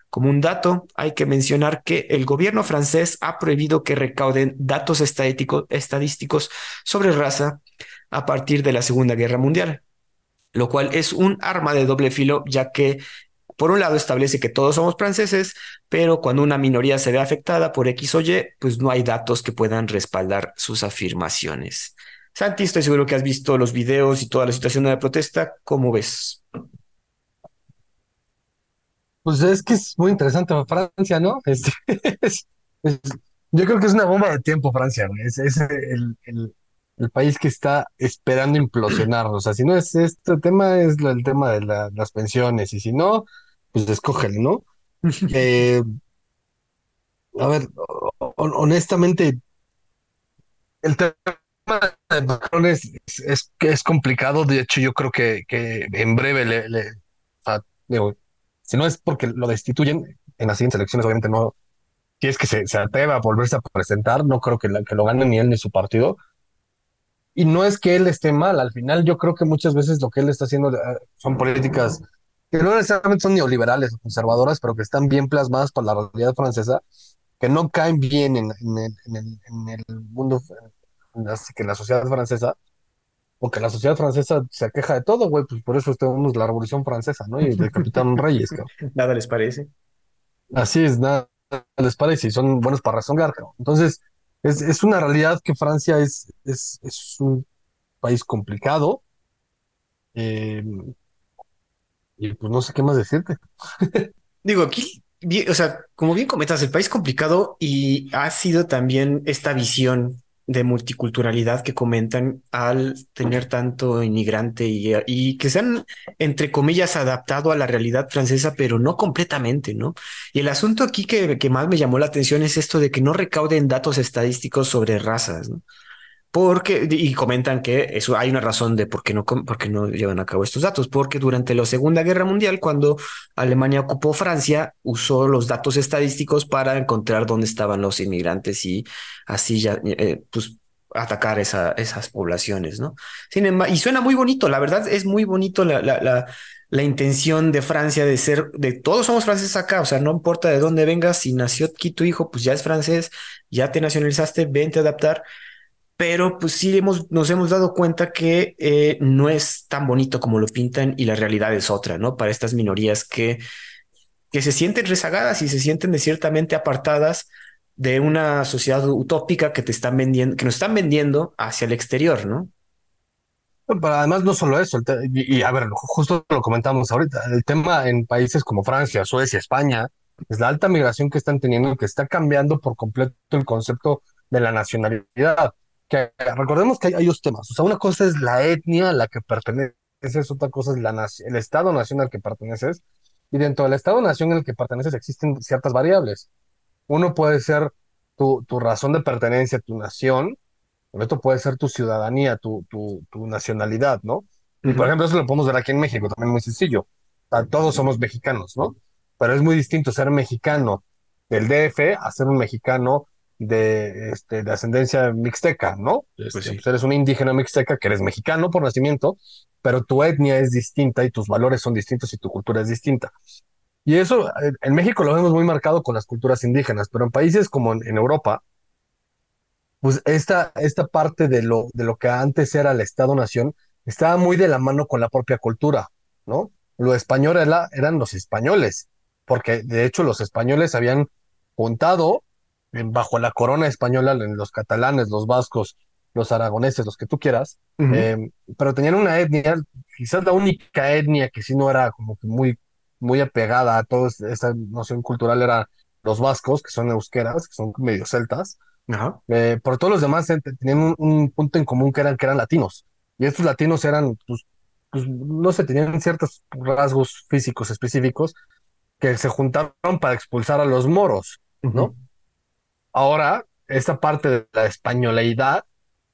Como un dato, hay que mencionar que el gobierno francés ha prohibido que recauden datos estadísticos sobre raza a partir de la Segunda Guerra Mundial lo cual es un arma de doble filo, ya que por un lado establece que todos somos franceses, pero cuando una minoría se ve afectada por X o Y, pues no hay datos que puedan respaldar sus afirmaciones. Santi, estoy seguro que has visto los videos y toda la situación de la protesta. ¿Cómo ves? Pues es que es muy interesante Francia, ¿no? [LAUGHS] yo creo que es una bomba de tiempo Francia, Es, el, el país que está esperando implosionar. O sea, si no es este tema, es el tema de las pensiones, y si no, pues escógele, ¿no? [LAUGHS] Eh, a ver, honestamente, el tema de Macron es, es, es, complicado. De hecho, yo creo que, que en breve le, le si no es porque lo destituyen en las siguientes elecciones, obviamente no. Si es que se, se atreva a volverse a presentar, no creo que, que lo gane ni él ni su partido y no es que él esté mal, al final yo creo que muchas veces lo que él está haciendo eh, son políticas que no necesariamente son neoliberales o conservadoras, pero que están bien plasmadas por la realidad francesa, que no caen bien en, en, el, en, el, mundo, así que en la sociedad francesa, porque la sociedad francesa se queja de todo, güey, pues por eso tenemos la Revolución Francesa, ¿no? Y el Capitán [LAUGHS] Reyes, Nada les parece. Así es, nada les parece, y son buenos para razonar, Entonces, es, es una realidad que Francia es, es, es un país complicado. Eh, y pues no sé qué más decirte. [LAUGHS] Digo, aquí, o sea, como bien comentas, el país complicado y ha sido también esta visión de multiculturalidad que comentan al tener tanto inmigrante y, que se han, entre comillas, adaptado a la realidad francesa, pero no completamente, ¿no? Y el asunto aquí que, que más me llamó la atención es esto de que no recauden datos estadísticos sobre razas, ¿no? Porque, y comentan que eso hay una razón de por qué no, por qué no llevan a cabo estos datos, porque durante la Segunda Guerra Mundial, cuando Alemania ocupó Francia, usó los datos estadísticos para encontrar dónde estaban los inmigrantes y así ya, eh, pues, atacar esa, esas poblaciones, ¿no? Sin embargo, y suena muy bonito, la verdad es muy bonito la, la, la, la intención de Francia de ser, de todos somos franceses acá, o sea, no importa de dónde vengas, si nació aquí tu hijo, pues ya es francés, ya te nacionalizaste, vente a adaptar pero pues sí hemos, nos hemos dado cuenta que eh, no es tan bonito como lo pintan y la realidad es otra, ¿no? Para estas minorías que, que se sienten rezagadas y se sienten de ciertamente apartadas de una sociedad utópica que te están vendiendo, que nos están vendiendo hacia el exterior, ¿no? Pero además no solo eso, y, y, a ver, justo lo comentamos ahorita, el tema en países como Francia, Suecia, España, es la alta migración que están teniendo que está cambiando por completo el concepto de la nacionalidad. Que recordemos que hay, dos temas, o sea, una cosa es la etnia a la que perteneces, otra cosa es la, el Estado-nación al que perteneces, y dentro del Estado-nación al que perteneces existen ciertas variables. Uno puede ser tu, tu razón de pertenencia, tu nación, esto puede ser tu ciudadanía, tu, tu, tu nacionalidad, ¿no? Y por ejemplo, eso lo podemos ver aquí en México, también muy sencillo. todos somos mexicanos, ¿no? Pero es muy distinto ser mexicano del DF a ser un mexicano de, este, de ascendencia mixteca, ¿no? Pues este, pues eres un indígena mixteca que eres mexicano por nacimiento, pero tu etnia es distinta y tus valores son distintos y tu cultura es distinta. Y eso en México lo vemos muy marcado con las culturas indígenas, pero en países como en Europa, pues esta, esta parte de lo, de lo que antes era el Estado-Nación estaba muy de la mano con la propia cultura, ¿no? Lo español era, eran los españoles, porque de hecho los españoles habían juntado bajo la corona española, los catalanes, los vascos, los aragoneses, los que tú quieras, eh, pero tenían una etnia, quizás la única etnia que sí no era como que muy, muy apegada a toda esa noción cultural era los vascos, que son eusqueras, que son medio celtas, eh, por todos los demás eh, tenían un, punto en común que eran, que eran latinos. Y estos latinos eran, pues, pues, no sé, tenían ciertos rasgos físicos específicos que se juntaron para expulsar a los moros, ¿no? Ahora, esta parte de la españoleidad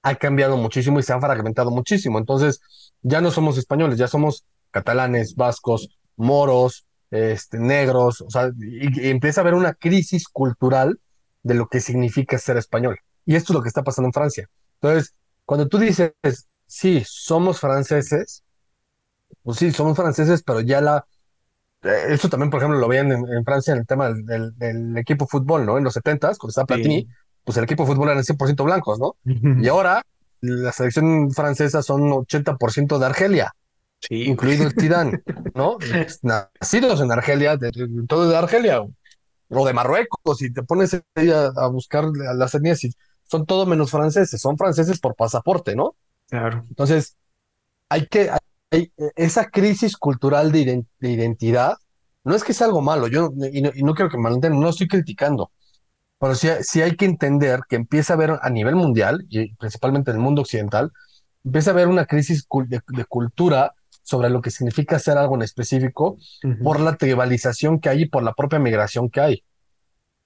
ha cambiado muchísimo y se ha fragmentado muchísimo. Entonces, ya no somos españoles, ya somos catalanes, vascos, moros, este, negros, o sea, y empieza a haber una crisis cultural de lo que significa ser español. Y esto es lo que está pasando en Francia. Entonces, cuando tú dices, sí, somos franceses, pues sí, somos franceses, pero ya la... Eh, eso también, por ejemplo, lo veían en, Francia en el tema del, del, equipo fútbol, ¿no? En los 70 cuando estaba Platini, pues el equipo de fútbol eran 100% blancos, ¿no? Y ahora la selección francesa son 80% de Argelia, sí. incluido el Zidane, ¿no? [LAUGHS] Nacidos en Argelia, de, todo de Argelia o de Marruecos, y te pones ahí a, buscar las etnias y son todo menos franceses, son franceses por pasaporte, ¿no? Claro. Entonces, hay que, hay, esa crisis cultural de, identidad, no es que sea algo malo, yo y no, y no quiero que me entiendan, no estoy criticando, pero sí, sí, hay que entender que empieza a haber a nivel mundial, y principalmente en el mundo occidental, empieza a haber una crisis de, de cultura sobre lo que significa ser algo en específico por la tribalización que hay y por la propia migración que hay.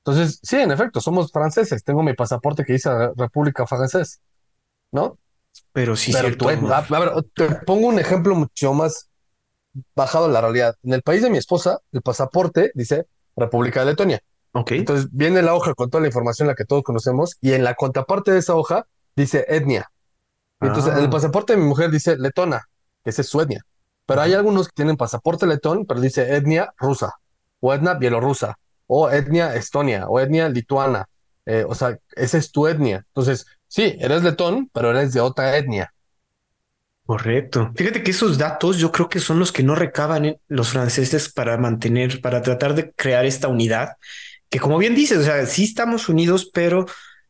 Entonces, sí, en efecto, somos franceses. Tengo mi pasaporte que dice República Francés, ¿no? Pero sí, Pero cierto. a, ver, te pongo un ejemplo mucho más bajado de la realidad. En el país de mi esposa, el pasaporte dice República de Letonia. Ok. Entonces viene la hoja con toda la información la que todos conocemos y en la contraparte de esa hoja dice etnia. Entonces, en el ah. pasaporte de mi mujer dice letona, que esa es su etnia. Pero hay algunos que tienen pasaporte letón, pero dice etnia rusa, o etnia bielorrusa, o etnia estonia, o etnia lituana. Eh, o sea, esa es tu etnia. Entonces, sí, eres letón, pero eres de otra etnia. Correcto. Fíjate que esos datos yo creo que son los que no recaban los franceses para mantener, para tratar de crear esta unidad, que como bien dices, o sea, sí estamos unidos, pero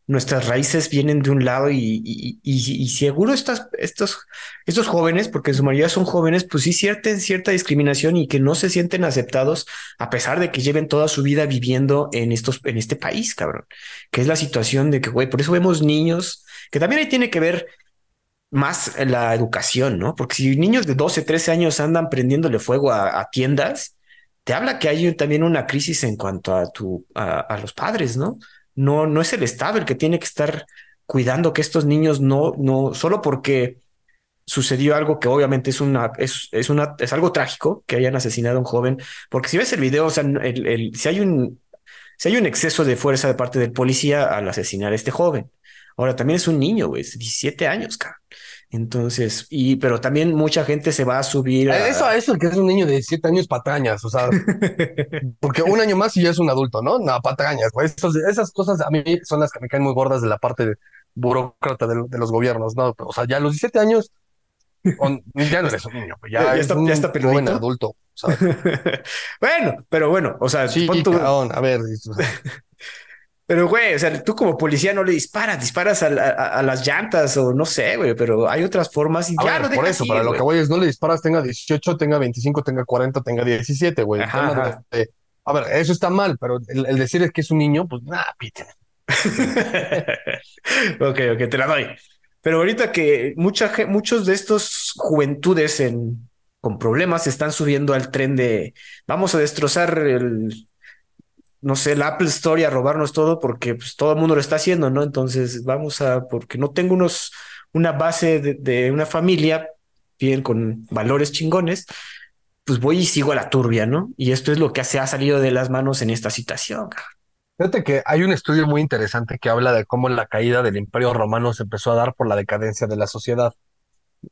nuestras raíces vienen de un lado y, y, seguro estas, estos, estos jóvenes, porque en su mayoría son jóvenes, pues sí sienten cierta discriminación y que no se sienten aceptados a pesar de que lleven toda su vida viviendo en estos, en este país, cabrón, que es la situación de que, güey, por eso vemos niños, que también ahí tiene que ver más la educación, ¿no? Porque si niños de 12, 13 años andan prendiéndole fuego a, tiendas, te habla que hay también una crisis en cuanto a tu, a los padres, ¿no? No, no es el Estado el que tiene que estar cuidando que estos niños no, no, solo porque sucedió algo que obviamente es una, es, es una, es algo trágico que hayan asesinado a un joven, porque si ves el video, o sea, el, el, si hay un, si hay un exceso de fuerza de parte del policía al asesinar a este joven. Ahora también es un niño, güey, 17 años, cara. Entonces, y pero también mucha gente se va a subir. A... Eso, eso que es un niño de 17 años patrañas, o sea, [LAUGHS] porque un año más y ya es un adulto, ¿no? No, patrañas, güey. esas cosas a mí son las que me caen muy gordas de la parte burócrata de, de los gobiernos, ¿no? O sea, ya a los 17 años ya no eres un niño, pues, ya, Ya es está- un ya está peludito. adulto. ¿sabes? [LAUGHS] bueno, pero bueno, o sea, Sí, pon a ver, o sea, [LAUGHS] pero güey, o sea, tú como policía no le disparas, disparas a, la- a- a las llantas o no sé, güey, pero hay otras formas y ya ver, lo por eso, ir, para lo güey. que voy es, no le disparas, tenga 18, tenga 25, tenga 40, tenga 17, güey. Ajá, ajá. de- a ver, eso está mal, pero el, el decir es que es un niño, pues nada, pite. [LAUGHS] Ok, ok, te la doy. Pero ahorita que mucha, muchos de estos juventudes en, con problemas están subiendo al tren de vamos a destrozar el, no sé, el Apple Store y a robarnos todo porque pues, todo el mundo lo está haciendo, ¿no? Entonces vamos a, porque no tengo unos, una base de, de una familia bien con valores chingones, pues voy y sigo a la turbia, ¿no? Y esto es lo que se ha salido de las manos en esta situación. Fíjate que hay un estudio muy interesante que habla de cómo la caída del Imperio Romano se empezó a dar por la decadencia de la sociedad.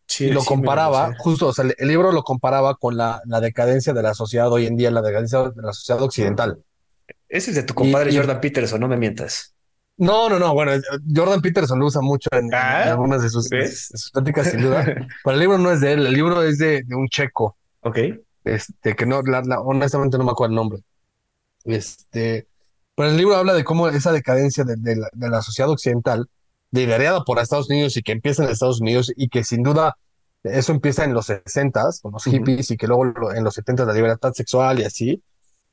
Sí, y lo sí, comparaba, justo, o sea, el, el libro lo comparaba con la, la decadencia de la sociedad hoy en día, la decadencia de la sociedad occidental. Ese es de tu compadre Y- Jordan Peterson, no me mientas. No, no, no, bueno, Jordan Peterson lo usa mucho en, en Ah, algunas de sus, de ¿ves? sus pláticas, sin duda. [LAUGHS] Pero el libro no es de él, el libro es de, de un checo, Ok. este, que no, la- la- honestamente no me acuerdo el nombre. Este, pero el libro habla de cómo esa decadencia de, de la, de la sociedad occidental, liderada por Estados Unidos y que empieza en Estados Unidos y que sin duda eso empieza en los 60s con los hippies y que luego en los 70s la libertad sexual y así,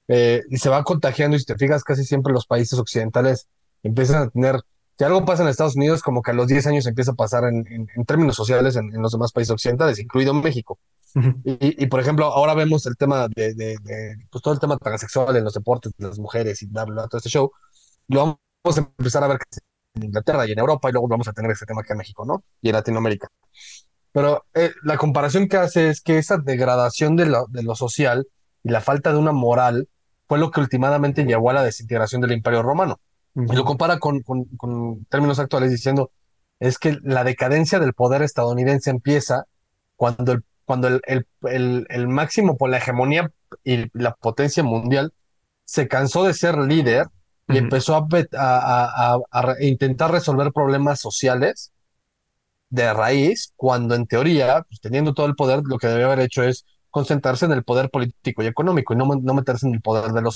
eh, y se va contagiando y si te fijas casi siempre los países occidentales empiezan a tener, si algo pasa en Estados Unidos, como que a los 10 años empieza a pasar en, en- en términos sociales en, en los demás países occidentales, incluido México. Y, y, por ejemplo, ahora vemos el tema de, de- de, pues todo el tema transexual en los deportes de las mujeres y bla, bla, bla, todo este show. Lo vamos a empezar a ver en Inglaterra y en Europa y luego vamos a tener ese tema aquí en México, ¿no? Y en Latinoamérica. Pero eh, la comparación que hace es que esa degradación de lo, de lo social y la falta de una moral fue lo que últimamente llevó a la desintegración del Imperio Romano. Y lo compara con, con- con términos actuales diciendo, es que la decadencia del poder estadounidense empieza cuando el, cuando el, el- el- el máximo por la hegemonía y la potencia mundial se cansó de ser líder y empezó a, intentar resolver problemas sociales de raíz, cuando en teoría, pues, teniendo todo el poder, lo que debe haber hecho es concentrarse en el poder político y económico y no, no meterse en el poder de lo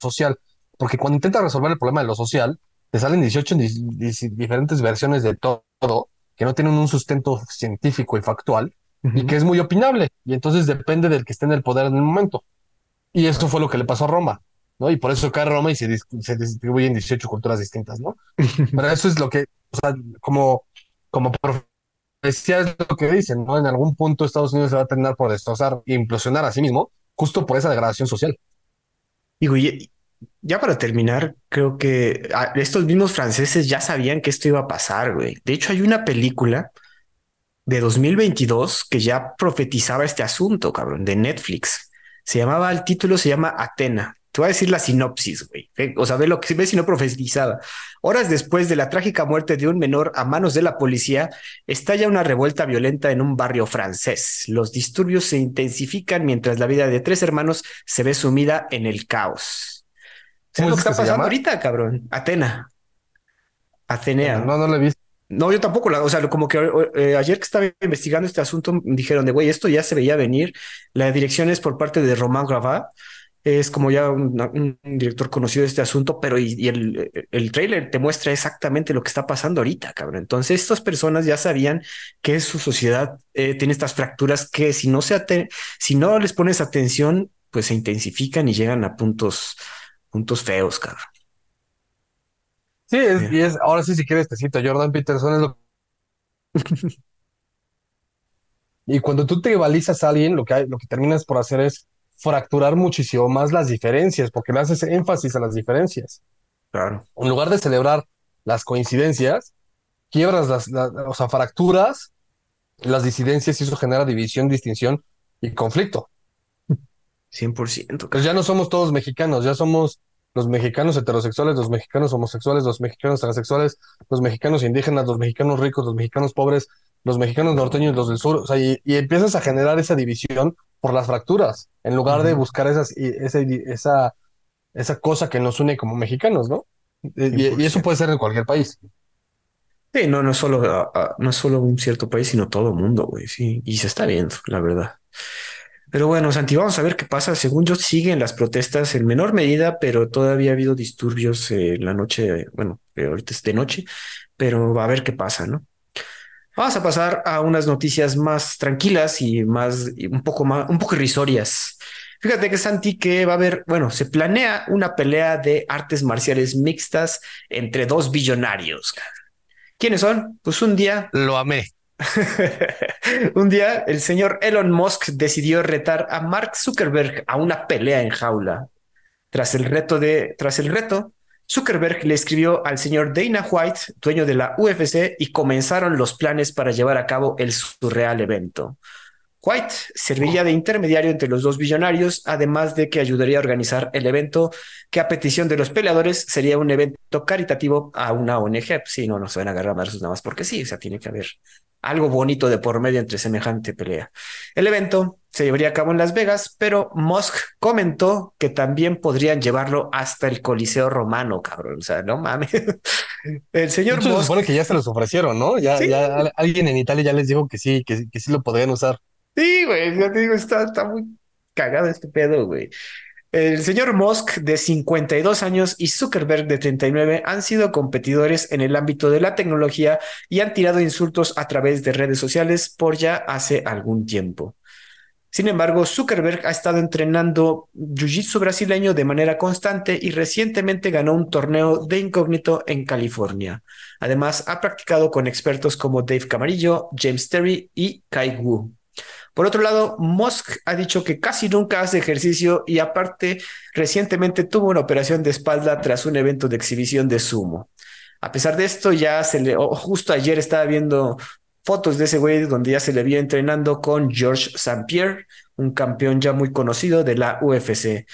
social. Porque cuando intenta resolver el problema de lo social, te salen 18 dis- dis- diferentes versiones de todo que no tienen un sustento científico y factual y Ujú. que es muy opinable. Y entonces depende del que esté en el poder en el momento. Y esto fue lo que le pasó a Roma, ¿no? Y por eso cae Roma y se, se distribuye en 18 culturas distintas, ¿no? [LAUGHS] Pero eso es lo que, o sea, como, como profecía es lo que dicen, ¿no? En algún punto Estados Unidos se va a terminar por destrozar e implosionar a sí mismo, justo por esa degradación social. Digo, y- ya para terminar, creo que ah, estos mismos franceses ya sabían que esto iba a pasar, güey. De hecho, hay una película de 2022 que ya profetizaba este asunto, cabrón, de Netflix. Se llamaba, el título se llama Atena. Te voy a decir la sinopsis, güey. O sea, ve lo que ve si no profetizaba. Horas después de la trágica muerte de un menor a manos de la policía, estalla una revuelta violenta en un barrio francés. Los disturbios se intensifican mientras la vida de tres hermanos se ve sumida en el caos. ¿Sabes ¿Cómo lo que está que pasando ahorita, cabrón? Atena. Atenea. No, no lo he visto. No, yo tampoco, la, o sea, como que eh, ayer que estaba investigando este asunto, me dijeron de, güey, esto ya se veía venir. La dirección es por parte de Romain Gravat, es como ya un, un director conocido de este asunto, pero y, y el, el trailer te muestra exactamente lo que está pasando ahorita, cabrón. Entonces, estas personas ya sabían que su sociedad eh, tiene estas fracturas que si no, se ate- si no les pones atención, pues se intensifican y llegan a puntos, puntos feos, cabrón. Sí, es, y es, ahora sí, si quieres, te cito, Jordan Peterson es lo [LAUGHS] Y cuando tú te balizas a alguien, lo que, hay- lo que terminas por hacer es fracturar muchísimo más las diferencias, porque le haces énfasis a las diferencias. Claro. En lugar de celebrar las coincidencias, quiebras las, las- o sea, fracturas las disidencias y eso genera división, distinción y conflicto. 100%. cabrón. Pues ya no somos todos mexicanos, ya somos los mexicanos heterosexuales, los mexicanos homosexuales, los mexicanos transexuales, los mexicanos indígenas, los mexicanos ricos, los mexicanos pobres, los mexicanos norteños, los del sur, o sea, y, y empiezas a generar esa división por las fracturas, en lugar de buscar esas, y- ese- esa, esa cosa que nos une como mexicanos, ¿no? Y, y eso 100%. puede ser en cualquier país. Sí, no, no es solo, no es solo un cierto país, sino todo el mundo, güey. Sí, y se está viendo, la verdad. Pero bueno, Santi, vamos a ver qué pasa. Según yo, siguen las protestas en menor medida, pero todavía ha habido disturbios en la noche, bueno, eh, ahorita es de noche, pero va a ver qué pasa, ¿no? Vamos a pasar a unas noticias más tranquilas y más, y un poco más, un poco irrisorias. Fíjate que Santi que va a haber, bueno, se planea una pelea de artes marciales mixtas entre dos billonarios. ¿Quiénes son? Pues un día. [LAUGHS] Lo amé. un día el señor Elon Musk decidió retar a Mark Zuckerberg a una pelea en jaula. Tras el reto de, tras el reto, Zuckerberg le escribió al señor Dana White, dueño de la UFC, y comenzaron los planes para llevar a cabo el surreal evento. White serviría de intermediario entre los dos billonarios, además de que ayudaría a organizar el evento, que a petición de los peleadores sería un evento caritativo a una ONG. Pues sí, no, no se van a agarrar a nada más porque sí, o sea, tiene que haber algo bonito de por medio entre semejante pelea. El evento se llevaría a cabo en Las Vegas, pero Musk comentó que también podrían llevarlo hasta el Coliseo Romano, cabrón. O sea, no mames. [LAUGHS] El señor Musk. Se supone que ya se los ofrecieron, ¿no? Ya, ya alguien en Italia ya les dijo que sí, que, que sí lo podrían usar. Sí, güey, ya te digo, está, está muy cagado este pedo, güey. El señor Musk, de 52 años, y Zuckerberg, de 39, han sido competidores en el ámbito de la tecnología y han tirado insultos a través de redes sociales por ya hace algún tiempo. Sin embargo, Zuckerberg ha estado entrenando Jiu-Jitsu brasileño de manera constante y recientemente ganó un torneo de incógnito en California. Además, ha practicado con expertos como Dave Camarillo, James Terry y Kai Wu. Por otro lado, Musk ha dicho que casi nunca hace ejercicio y aparte recientemente tuvo una operación de espalda tras un evento de exhibición de sumo. A pesar de esto, ya se le, justo ayer estaba viendo fotos de ese güey donde ya se le vio entrenando con George St. Pierre, un campeón ya muy conocido de la UFC.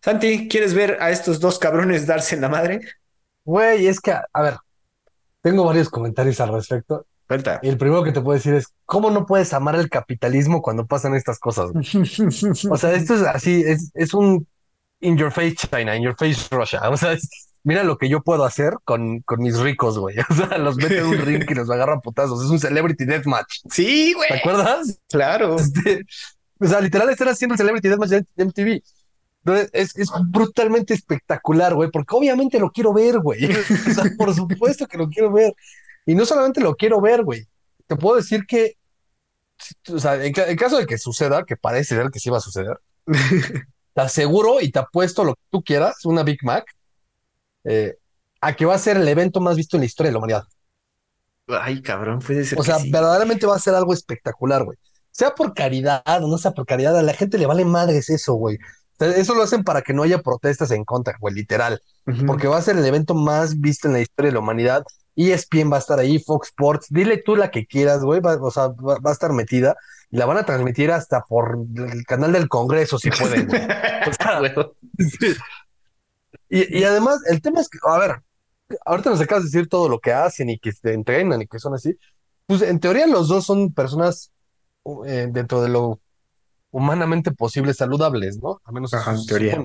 Santi, ¿quieres ver a estos dos cabrones darse en la madre? Güey, es que, a ver, tengo varios comentarios al respecto. Y el primero que te puedo decir es, ¿cómo no puedes amar el capitalismo cuando pasan estas cosas? o sea, esto es así, es, es un in your face China, in your face Russia. O sea, mira lo que yo puedo hacer con, con mis ricos, güey. [LAUGHS] O sea, los mete en un [LAUGHS] ring y los agarra putazos. Es un celebrity deathmatch. Sí, güey. ¿Te acuerdas? Claro. Este, o sea, literal están haciendo el celebrity deathmatch de MTV. Entonces, es, es brutalmente espectacular, güey, porque obviamente lo quiero ver, güey. [LAUGHS] O sea, por supuesto que lo quiero ver. Y no solamente lo quiero ver, güey. Te puedo decir que, o sea, en, caso de que suceda, que parece ser que sí va a suceder, te aseguro y te apuesto lo que tú quieras, una Big Mac, eh, a que va a ser el evento más visto en la historia de la humanidad. Ay, cabrón, puede ser. O sea, verdaderamente va a ser algo espectacular, güey. Sea por caridad o no sea por caridad, a la gente le vale madres eso, güey. eso lo hacen para que no haya protestas en contra, güey, literal. Porque va a ser el evento más visto en la historia de la humanidad ESPN va a estar ahí, Fox Sports, dile tú la que quieras, güey, va, o sea, va, a estar metida y la van a transmitir hasta por el canal del Congreso, si pueden, güey. [LAUGHS] [LAUGHS] y, además, el tema es que, a ver, ahorita nos acabas de decir todo lo que hacen y que se entrenan y que son así. Pues en teoría los dos son personas eh, dentro de lo humanamente posible saludables, ¿no? A menos en teoría.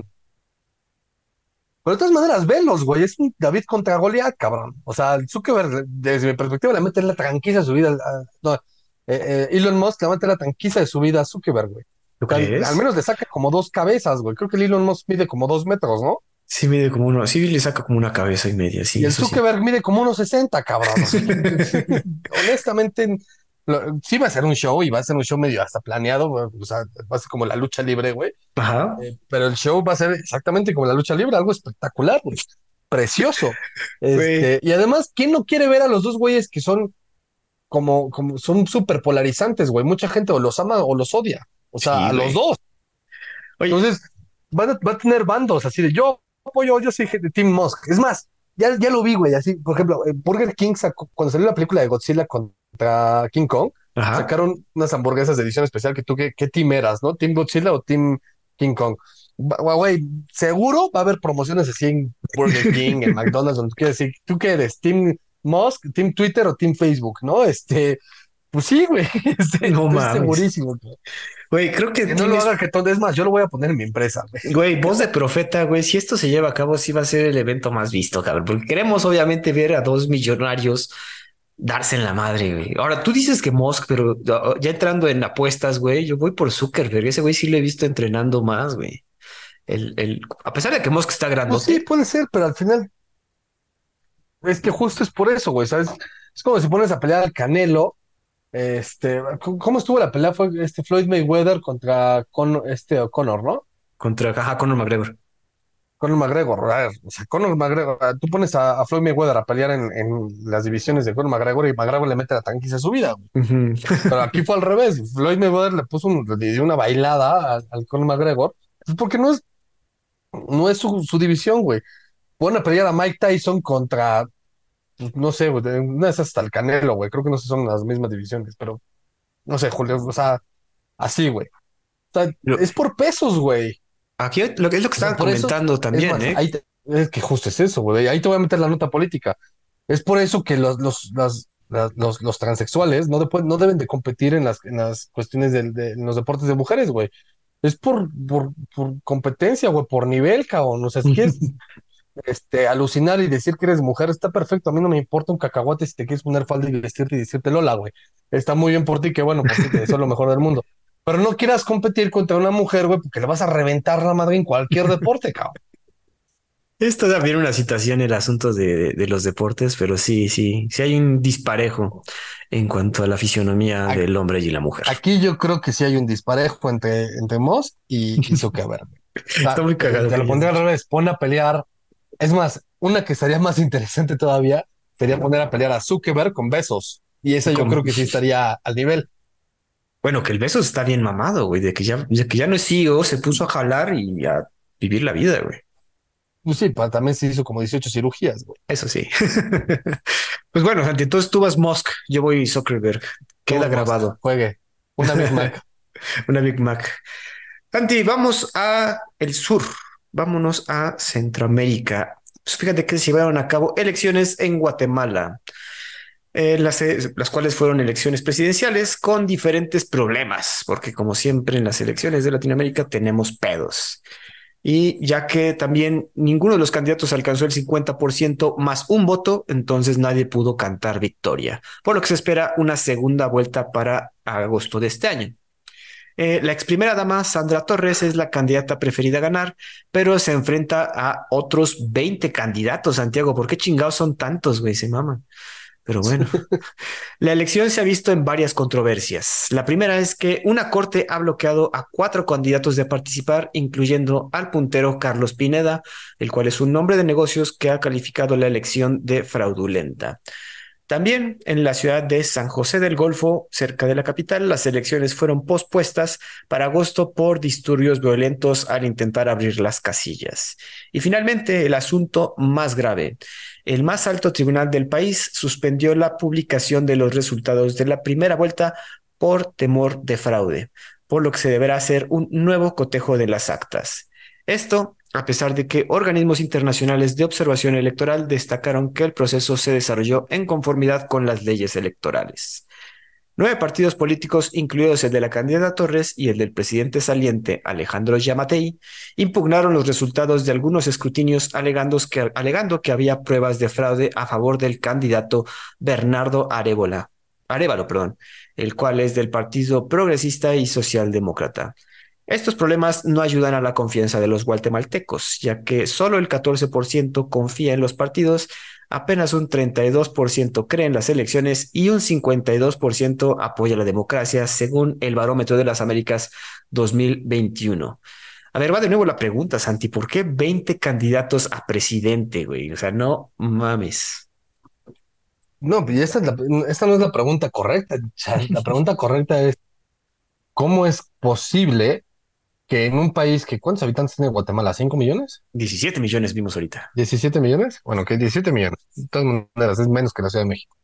Pero de todas maneras, velos, güey. Es un David contra Goliat, cabrón. O sea, Zuckerberg, desde mi perspectiva, le mete la tranquisa de su vida. no, eh, eh, Elon Musk le mete la tranquisa de su vida a Zuckerberg, güey. Al, al, menos le saca como dos cabezas, güey. Creo que el Elon Musk mide como dos metros, ¿no? Sí, mide como uno. Sí, le saca como una cabeza y media. Sí, y el Zuckerberg mide como unos 60, cabrón. [LAUGHS] Honestamente, sí va a ser un show y va a ser un show medio hasta planeado, o sea, va a ser como la lucha libre, güey. Ajá. Eh, pero el show va a ser exactamente como la lucha libre, algo espectacular, güey. Precioso. [LAUGHS] Este, y además, ¿quién no quiere ver a los dos güeyes que son como, como son súper polarizantes, güey? Mucha gente o los ama o los odia. O sea, a los dos. Entonces, van a, va a tener bandos así de yo apoyo, yo soy de Team Musk. Es más, ya, ya lo vi, güey, así, por ejemplo, eh, Burger King sacó, cuando salió la película de Godzilla con King Kong, sacaron unas hamburguesas de edición especial que tú, ¿qué, qué team eras, no? ¿Team Godzilla o Team King Kong? Güey, seguro va a haber promociones así en Burger [LAUGHS] King, en McDonald's, donde tú quieres decir, ¿tú qué eres? ¿Team Musk, Team Twitter o Team Facebook? ¿No? Este, pues sí, güey. [LAUGHS] Este, no mames. segurísimo. Güey, creo que, no lo haga que todo es más, yo lo voy a poner en mi empresa. Güey, güey voz de profeta, güey, si esto se lleva a cabo, sí va a ser el evento más visto, cabrón, porque queremos obviamente ver a dos millonarios darse en la madre, güey. Ahora, tú dices que Musk, pero ya entrando en apuestas, güey, yo voy por Zuckerberg. Ese güey sí le he visto entrenando más, güey. El, el, a pesar de que Musk está grande. Pues sí, puede ser, pero al final es que justo es por eso, güey, ¿sabes? Es como si pones a pelear al Canelo. Este, ¿cómo estuvo la pelea? Fue este Floyd Mayweather contra Con, este Conor, ¿no? Contra ajá, Conor McGregor. Conor McGregor, o sea, Conor McGregor, tú pones a, Floyd Mayweather a pelear en, en, las divisiones de Conor McGregor y McGregor le mete la tanquisa a su vida. [LAUGHS] Pero aquí fue al revés. Floyd Mayweather le puso le dio una bailada al, Conor McGregor, pues porque no es, no es su, su división, güey. Pone a pelear a Mike Tyson contra, no sé, una de esas hasta el Canelo, güey. Creo que no son las mismas divisiones, pero no sé, Julio, o sea, así, güey. O sea, es por pesos, güey. Aquí lo que es lo que estaban comentando también, ¿eh? es que justo es eso, güey. Ahí te voy a meter la nota política. Es por eso que los, los, los, los, transexuales no, no deben de competir en las, en las cuestiones de, los deportes de mujeres, güey. Es por, por, por competencia, güey, por nivel, cabrón. O sea, es que es este, alucinar y decir que eres mujer, está perfecto. A mí no me importa un cacahuate si te quieres poner falda y vestirte y decirte Lola, güey. Está muy bien por ti, que bueno, porque te deseo lo mejor del mundo. Pero no quieras competir contra una mujer, güey, porque le vas a reventar la madre en cualquier deporte, cabrón. Es todavía una situación el asunto de, los deportes, pero sí, sí, sí hay un disparejo en cuanto a la fisionomía del hombre y la mujer. Aquí yo creo que sí hay un disparejo entre, entre Moss y, y Zuckerberg. Está muy cagado. Te lo pondré al revés, pon a pelear. Es más, una que estaría más interesante todavía sería poner a pelear a Zuckerberg con besos. Y esa yo creo que sí estaría al nivel. Bueno, que el beso está bien mamado, güey, de que ya, que ya no es CEO, se puso a jalar y a vivir la vida, güey. Pues sí, también se hizo como 18 cirugías, güey. Eso sí. [LAUGHS] pues bueno, Santi, entonces tú vas Musk, yo voy Zuckerberg. Queda grabado. juegue. Una Big Mac. [LAUGHS] Una Big Mac. Santi, vamos a el sur. Vámonos a Centroamérica. Pues fíjate que se llevaron a cabo elecciones en Guatemala. Eh, las, eh, las, cuales fueron elecciones presidenciales con diferentes problemas, porque como siempre en las elecciones de Latinoamérica tenemos pedos. Y ya que también ninguno de los candidatos alcanzó el 50% más un voto, entonces nadie pudo cantar victoria, por lo que se espera una segunda vuelta para agosto de este año. Eh, la ex primera dama, Sandra Torres, es la candidata preferida a ganar, pero se enfrenta a otros 20 candidatos, Santiago. ¿Por qué chingados son tantos, güey? Se maman. Pero bueno, [LAUGHS] la elección se ha visto en varias controversias. La primera es que una corte ha bloqueado a cuatro candidatos de participar, incluyendo al puntero Carlos Pineda, el cual es un nombre de negocios que ha calificado la elección de fraudulenta. También en la ciudad de San José del Golfo, cerca de la capital, las elecciones fueron pospuestas para agosto por disturbios violentos al intentar abrir las casillas. Y finalmente, el asunto más grave el más alto tribunal del país suspendió la publicación de los resultados de la primera vuelta por temor de fraude, por lo que se deberá hacer un nuevo cotejo de las actas. Esto a pesar de que organismos internacionales de observación electoral destacaron que el proceso se desarrolló en conformidad con las leyes electorales. Nueve partidos políticos, incluidos el de la candidata Torres y el del presidente saliente Alejandro Yamatei, impugnaron los resultados de algunos escrutinios alegando que, había pruebas de fraude a favor del candidato Bernardo Arevalo, perdón, el cual es del Partido Progresista y Socialdemócrata. Estos problemas no ayudan a la confianza de los guatemaltecos, ya que solo el 14% confía en los partidos apenas un 32% cree en las elecciones y un 52% apoya la democracia, según el Barómetro de las Américas 2021. A ver, va de nuevo la pregunta, Santi, ¿por qué 20 candidatos a presidente, güey? O sea, no mames. No, pues esta, esta no es la pregunta correcta. La pregunta correcta es, ¿cómo es posible que en un país que, ¿cuántos habitantes tiene Guatemala? ¿5 millones? 17 millones vimos ahorita. ¿17 millones? Bueno, que 17 millones. De todas maneras, es menos que la Ciudad de México.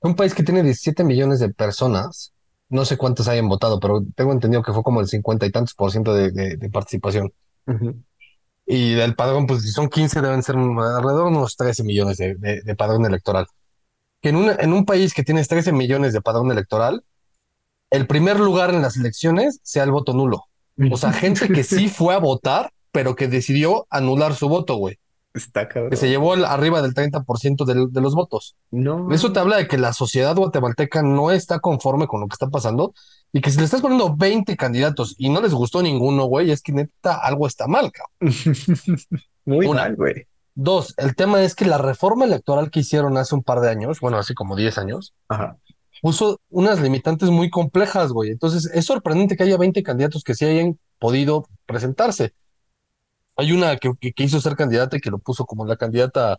Un país que tiene 17 millones de personas, no sé cuántos hayan votado, pero tengo entendido que fue como el 50 y tantos por ciento de, participación. Y del padrón, pues si son 15, deben ser alrededor de unos 13 millones de, padrón electoral. Que en, en un país que tiene 13 millones de padrón electoral, el primer lugar en las elecciones sea el voto nulo. O sea, gente que sí fue a votar, pero que decidió anular su voto, güey. Está que se cabrón. llevó el- arriba del 30% del- de los votos. No, Eso te habla de que la sociedad guatemalteca no está conforme con lo que está pasando y que si le estás poniendo 20 candidatos y no les gustó ninguno, güey, es que neta algo está mal, cabrón. [LAUGHS] muy Una. mal, güey. Dos, el tema es que la reforma electoral que hicieron hace un par de años, bueno, así como 10 años, Ajá. Puso unas limitantes muy complejas, güey. Entonces, es sorprendente que haya 20 candidatos que sí hayan podido presentarse. Hay una que, que quiso ser candidata y que lo puso como la candidata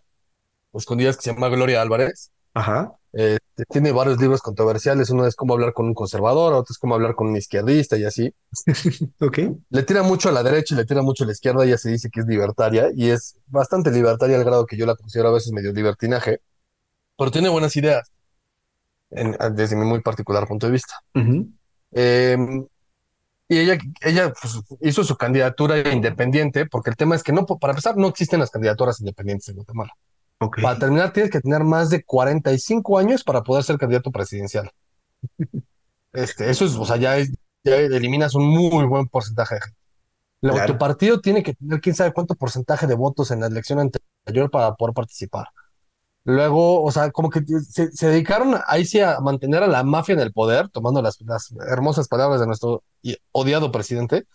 escondidas que se llama Gloria Álvarez. Ajá. Este, tiene varios libros controversiales. Uno es cómo hablar con un conservador, otro es cómo hablar con un izquierdista y así. [LAUGHS] Ok. Le tira mucho a la derecha y le tira mucho a la izquierda. Ella se dice que es libertaria y es bastante libertaria al grado que yo la considero a veces medio libertinaje, pero tiene buenas ideas en- desde mi muy particular punto de vista. Eh, y ella, ella pues, hizo su candidatura independiente porque el tema es que no, para empezar, no existen las candidaturas independientes en Guatemala. Para terminar, tienes que tener más de 45 años para poder ser candidato presidencial. [LAUGHS] Este, eso es, o sea, ya, es- ya eliminas un muy buen porcentaje de gente. Luego, Claro. tu partido tiene que tener quién sabe cuánto porcentaje de votos en la elección anterior para poder participar. Luego, o sea, como que se, se dedicaron ahí sí a mantener a la mafia en el poder, tomando las, las hermosas palabras de nuestro odiado presidente,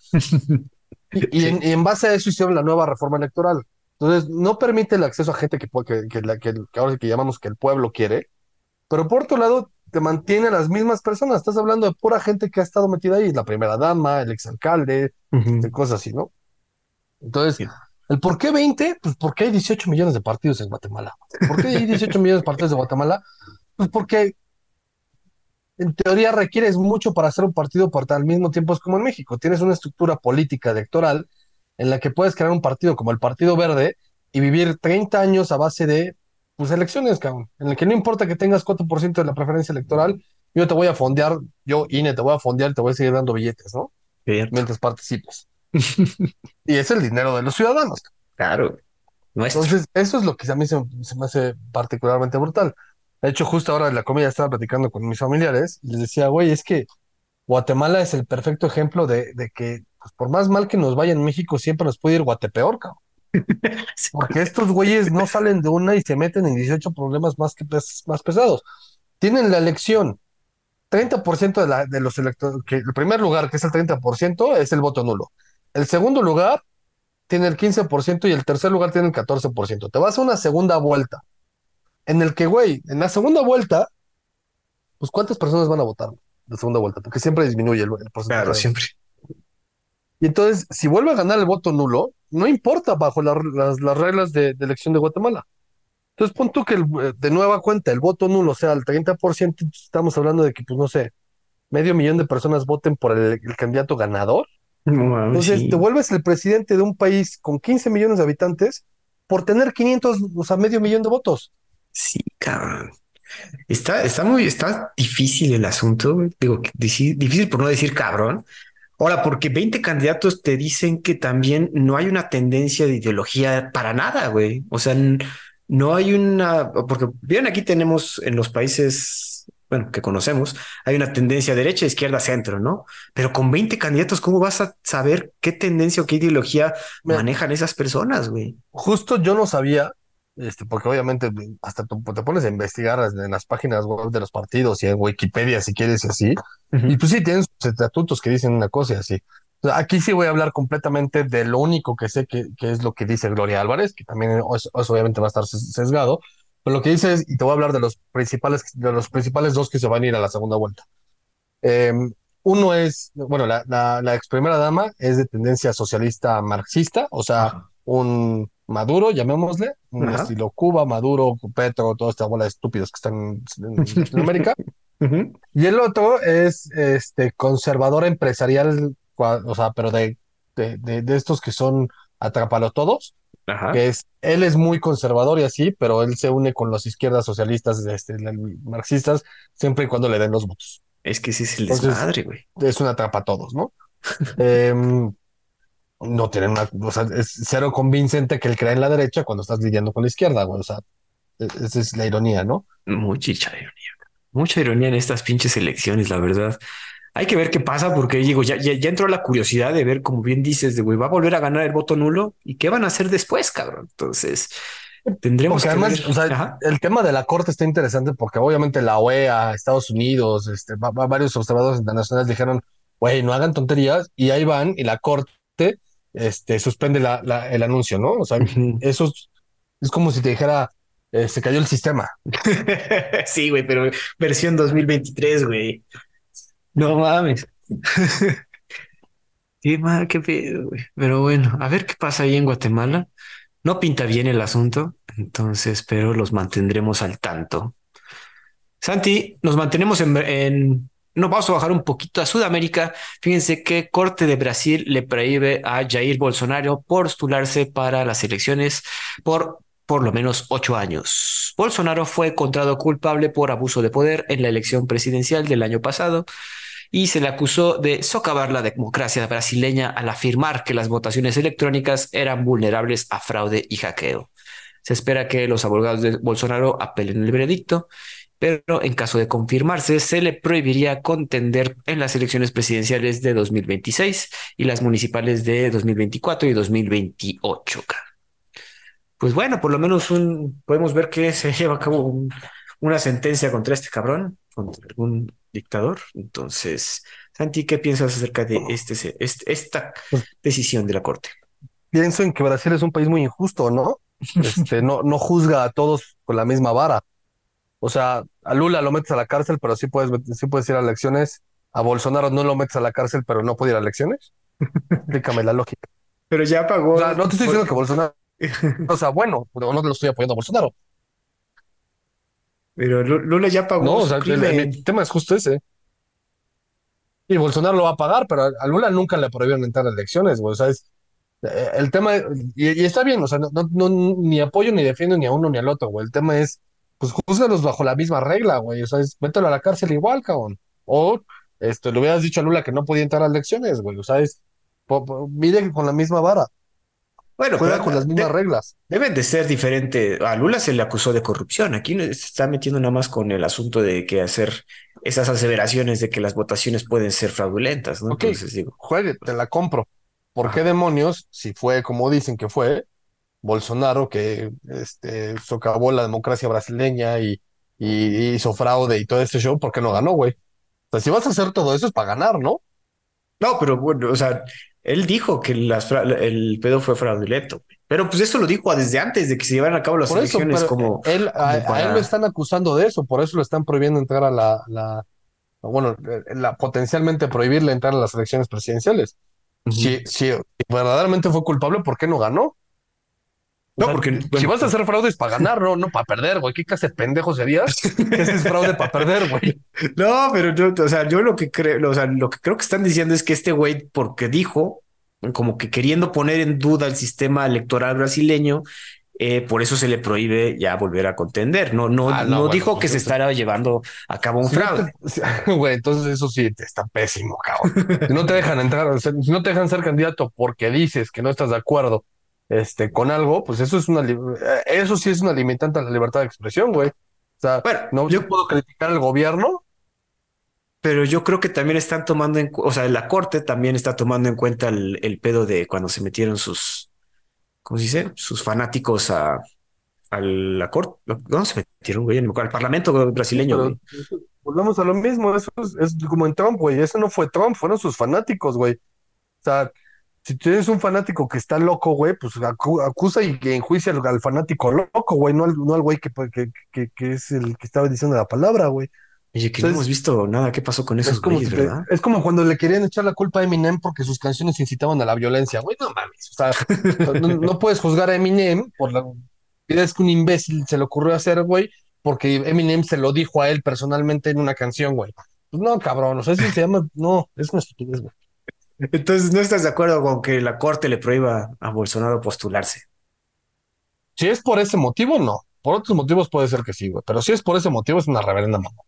y, y en, y en base a eso hicieron la nueva reforma electoral. Entonces, no permite el acceso a gente que, que, que, que, que ahora sí que llamamos que el pueblo quiere, pero por otro lado, te mantiene a las mismas personas. Estás hablando de pura gente que ha estado metida ahí, la primera dama, el exalcalde, Ujú. de cosas así, ¿no? Entonces. ¿El por qué 20? Pues porque hay 18 millones de partidos en Guatemala. ¿Por qué hay 18 millones de partidos de Guatemala? Pues porque en teoría requieres mucho para hacer un partido, pero al mismo tiempo es como en México. Tienes una estructura política electoral en la que puedes crear un partido como el Partido Verde y vivir 30 años a base de pues, elecciones, cabrón. En el que no importa que tengas 4% de la preferencia electoral, yo te voy a fondear, yo, INE, te voy a fondear, te voy a seguir dando billetes, ¿no? Cierto. Mientras participes. [LAUGHS] Y es el dinero de los ciudadanos. Claro. Nuestro. Entonces, eso es lo que a mí se, se me hace particularmente brutal. De hecho, justo ahora en la comida estaba platicando con mis familiares y les decía, güey, es que Guatemala es el perfecto ejemplo de, de que, pues, por más mal que nos vaya en México, siempre nos puede ir Guatepeor, cabrón. [LAUGHS] Porque estos güeyes no salen de una y se meten en 18 problemas más, que pes- más pesados. Tienen la elección. 30% de, la, de los electores, que el primer lugar, que es el 30%, es el voto nulo. El segundo lugar tiene el 15% y el tercer lugar tiene el 14%. Te vas a una segunda vuelta, en el que, güey, en la segunda vuelta, pues ¿cuántas personas van a votar la segunda vuelta? Porque siempre disminuye el, el porcentaje. Claro, siempre. Y entonces, si vuelve a ganar el voto nulo, no importa bajo la- las, las reglas de, de elección de Guatemala. Entonces, pon tú que el, eh, de nueva cuenta el voto nulo sea el 30%, estamos hablando de que, pues no sé, medio millón de personas voten por el, el candidato ganador. [LAUGHS] No Entonces, sí. te vuelves el presidente de un país con 15 millones de habitantes por tener 500, o sea, medio millón de votos. Sí, cabrón. Está, está muy, está difícil el asunto. Digo, difícil por no decir cabrón. Ahora, porque 20 candidatos te dicen que también no hay una tendencia de ideología para nada, güey. O sea, no hay una, porque bien aquí tenemos en los países, bueno, que conocemos, hay una tendencia derecha, izquierda, centro, ¿no? Pero con 20 candidatos, ¿cómo vas a saber qué tendencia o qué ideología Mira. manejan esas personas, güey? Justo yo no sabía, este, porque obviamente hasta tú te pones a investigar en las páginas web de los partidos y en Wikipedia si quieres y así. Y pues sí, tienen sus estatutos que dicen una cosa y así. O sea, aquí sí voy a hablar completamente de lo único que sé que, que es lo que dice Gloria Álvarez, que también es- eso obviamente va a estar ses- sesgado, pero lo que dice es, y te voy a hablar de los principales, de los principales dos que se van a ir a la segunda vuelta. Eh, uno es, bueno, la, la, la ex primera dama es de tendencia socialista marxista, o sea, Ajá. un Maduro, llamémosle, un Ajá. estilo Cuba, Maduro, Petro, toda esta bola de estúpidos que están en, en Latinoamérica. [LAUGHS] Y el otro es este conservador empresarial, o sea, pero de, de, de, de estos que son atrapalo todos, Ajá. que es, él es muy conservador y así, pero él se une con los izquierdas socialistas, este, marxistas, siempre y cuando le den los votos. Es que ese es el desmadre, güey. Es una atrapa a todos, ¿no? [LAUGHS] Em, no tienen una, o sea, es cero convincente que él crea en la derecha cuando estás lidiando con la izquierda, güey, o sea, e- esa es la ironía, ¿no? Mucha ironía. Mucha ironía en estas pinches elecciones, la verdad. Hay que ver qué pasa porque digo, ya, ya, ya, entró la curiosidad de ver, como bien dices, de güey, va a volver a ganar el voto nulo y qué van a hacer después, cabrón. Entonces, tendremos porque que además, o sea, el tema de la corte está interesante porque obviamente la OEA, Estados Unidos, este, varios observadores internacionales dijeron, güey, no hagan tonterías y ahí van y la corte este, suspende la, la, el anuncio, ¿no? O sea, eso es, es como si te dijera, eh, se cayó el sistema. [LAUGHS] sí, güey, pero versión 2023, güey. No mames. [LAUGHS] qué mal, qué pedo, güey. Pero bueno, a ver qué pasa ahí en Guatemala. No pinta bien el asunto, entonces, pero los mantendremos al tanto. Santi, nos mantenemos en, en nos vamos a bajar un poquito a Sudamérica. Fíjense que Corte de Brasil le prohíbe a Jair Bolsonaro postularse para las elecciones por por lo menos ocho años. Bolsonaro fue encontrado culpable por abuso de poder en la elección presidencial del año pasado y se le acusó de socavar la democracia brasileña al afirmar que las votaciones electrónicas eran vulnerables a fraude y hackeo. Se espera que los abogados de Bolsonaro apelen el veredicto, pero en caso de confirmarse, se le prohibiría contender en las elecciones presidenciales de 2026 y las municipales de 2024 y 2028 pues bueno, por lo menos podemos ver que se [LAUGHS] lleva a cabo una sentencia contra este cabrón, contra algún dictador. Entonces, Santi, ¿qué piensas acerca de este, este, esta pues decisión de la Corte? Pienso en que Brasil es un país muy injusto, ¿no? [LAUGHS] Este, no, no juzga a todos con la misma vara. O sea, a Lula lo metes a la cárcel, pero sí puedes, sí puedes ir a elecciones. A Bolsonaro no lo metes a la cárcel, pero no puede ir a elecciones. [LAUGHS] Explícame la lógica. Pero ya pagó. O sea, no te estoy diciendo que Bolsonaro o [LAUGHS] sea, bueno, no lo estoy apoyando a Bolsonaro. Pero Lula ya pagó. No, o sea, el, tema es justo ese. Y Bolsonaro lo va a pagar, pero a Lula nunca le prohibieron entrar a elecciones, güey. O sea, es, eh, el tema, y, está bien, o sea, no, no, ni apoyo ni defiendo ni a uno ni al otro, güey. El tema es, pues júzgalos bajo la misma regla, güey. O sea, es, mételo a la cárcel igual, cabrón. O este, le hubieras dicho a Lula que no podía entrar a elecciones, güey. O sea, es, mide con la misma vara. Bueno, juega con las mismas reglas. Deben de ser diferente. A Lula se le acusó de corrupción. Aquí se está metiendo nada más con el asunto de que hacer esas aseveraciones de que las votaciones pueden ser fraudulentas, ¿no? Entonces digo, juegue, te la compro. ¿Por qué demonios, si fue como dicen que fue, Bolsonaro que este, socavó la democracia brasileña y, y, hizo fraude y todo este show, ¿por qué no ganó, güey? O sea, si vas a hacer todo eso es para ganar, ¿no? No, pero bueno, o sea, él dijo que el pedo fue fraudulento, pero pues eso lo dijo desde antes de que se llevaran a cabo las elecciones como, él, a, él lo están acusando de eso, por eso lo están prohibiendo entrar a la, la bueno, la, potencialmente prohibirle entrar a las elecciones presidenciales. si, si, verdaderamente fue culpable, ¿por qué no ganó? No, porque si vas a hacer fraude es para ganar, no, no para perder, güey. ¿Qué clase de pendejo serías? Ese es fraude para perder, güey. [LAUGHS] No, pero yo, o sea, yo lo que creo, o sea, lo que creo que están diciendo es que este güey, porque dijo, como que queriendo poner en duda el sistema electoral brasileño, eh, por eso se le prohíbe ya volver a contender. No, no, ah, no, dijo pues que se estará llevando a cabo un fraude. [LAUGHS] Güey, entonces eso sí está pésimo, cabrón. Si no te [LAUGHS] dejan entrar, si no te dejan ser candidato porque dices que no estás de acuerdo este, con algo, pues eso es una, eh, eso sí es una limitante a la libertad de expresión, güey. O sea, no, yo puedo criticar al gobierno. Pero yo creo que también están tomando en, o sea, la corte también está tomando en cuenta el, pedo de cuando se metieron sus, ¿cómo se dice? Sus fanáticos a, a la corte. ¿Dónde se metieron, güey? Al parlamento brasileño, Volvamos a lo mismo, eso es, es como en Trump, güey. Eso no fue Trump, fueron sus fanáticos, güey. O sea, si tienes un fanático que está loco, güey, pues acusa y enjuicia al, fanático loco, güey, no al, no al güey que, que, que, es el que estaba diciendo la palabra, güey. Oye, que no hemos visto nada, ¿qué pasó con esos es como, ¿verdad? Es como cuando le querían echar la culpa a Eminem porque sus canciones incitaban a la violencia, güey, no mames, o sea, no, [LAUGHS] puedes juzgar a Eminem por la es que un imbécil se le ocurrió hacer, güey, porque Eminem se lo dijo a él personalmente en una canción, güey. Pues no, cabrón, o sea, eso se llama, no, es una estupidez, güey. Entonces, ¿no estás de acuerdo con que la corte le prohíba a Bolsonaro postularse? Si es por ese motivo, no. Por otros motivos puede ser que sí, güey. Pero si es por ese motivo, es una reverenda mamá.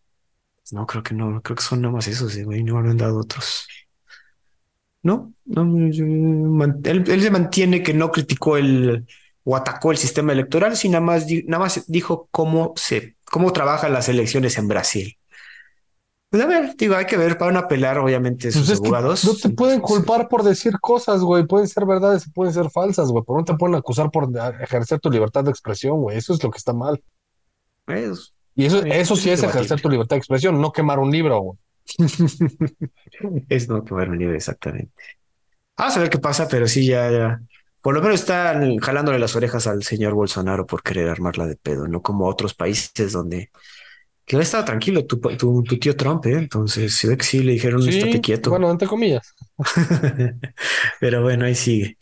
No, creo que no. Creo que son nada más esos, güey. No han dado otros. No, no él, se mantiene que no criticó el o atacó el sistema electoral, sino nada más, nada más dijo cómo se, cómo trabajan las elecciones en Brasil. Pues a ver, digo, hay que ver, van a apelar obviamente Pues sus es que abogados. no te pueden culpar por decir cosas, güey. Pueden ser verdades y pueden ser falsas, güey. Pero no te pueden acusar por ejercer tu libertad de expresión, güey. Eso es lo que está mal. es, Y eso, eso sí es ejercer tu libertad de expresión, no quemar un libro, güey. [LAUGHS] Es no quemar un libro, exactamente. Vamos a ver qué pasa, pero sí, ya, ya. Por lo menos están jalándole las orejas al señor Bolsonaro por querer armarla de pedo, no como otros países donde que no estaba tranquilo tu, tu, tu tío Trump, ¿eh? Entonces, se ve que sí le dijeron, estate Sí, quieto. bueno, entre comillas. [LAUGHS] Pero bueno, ahí sigue.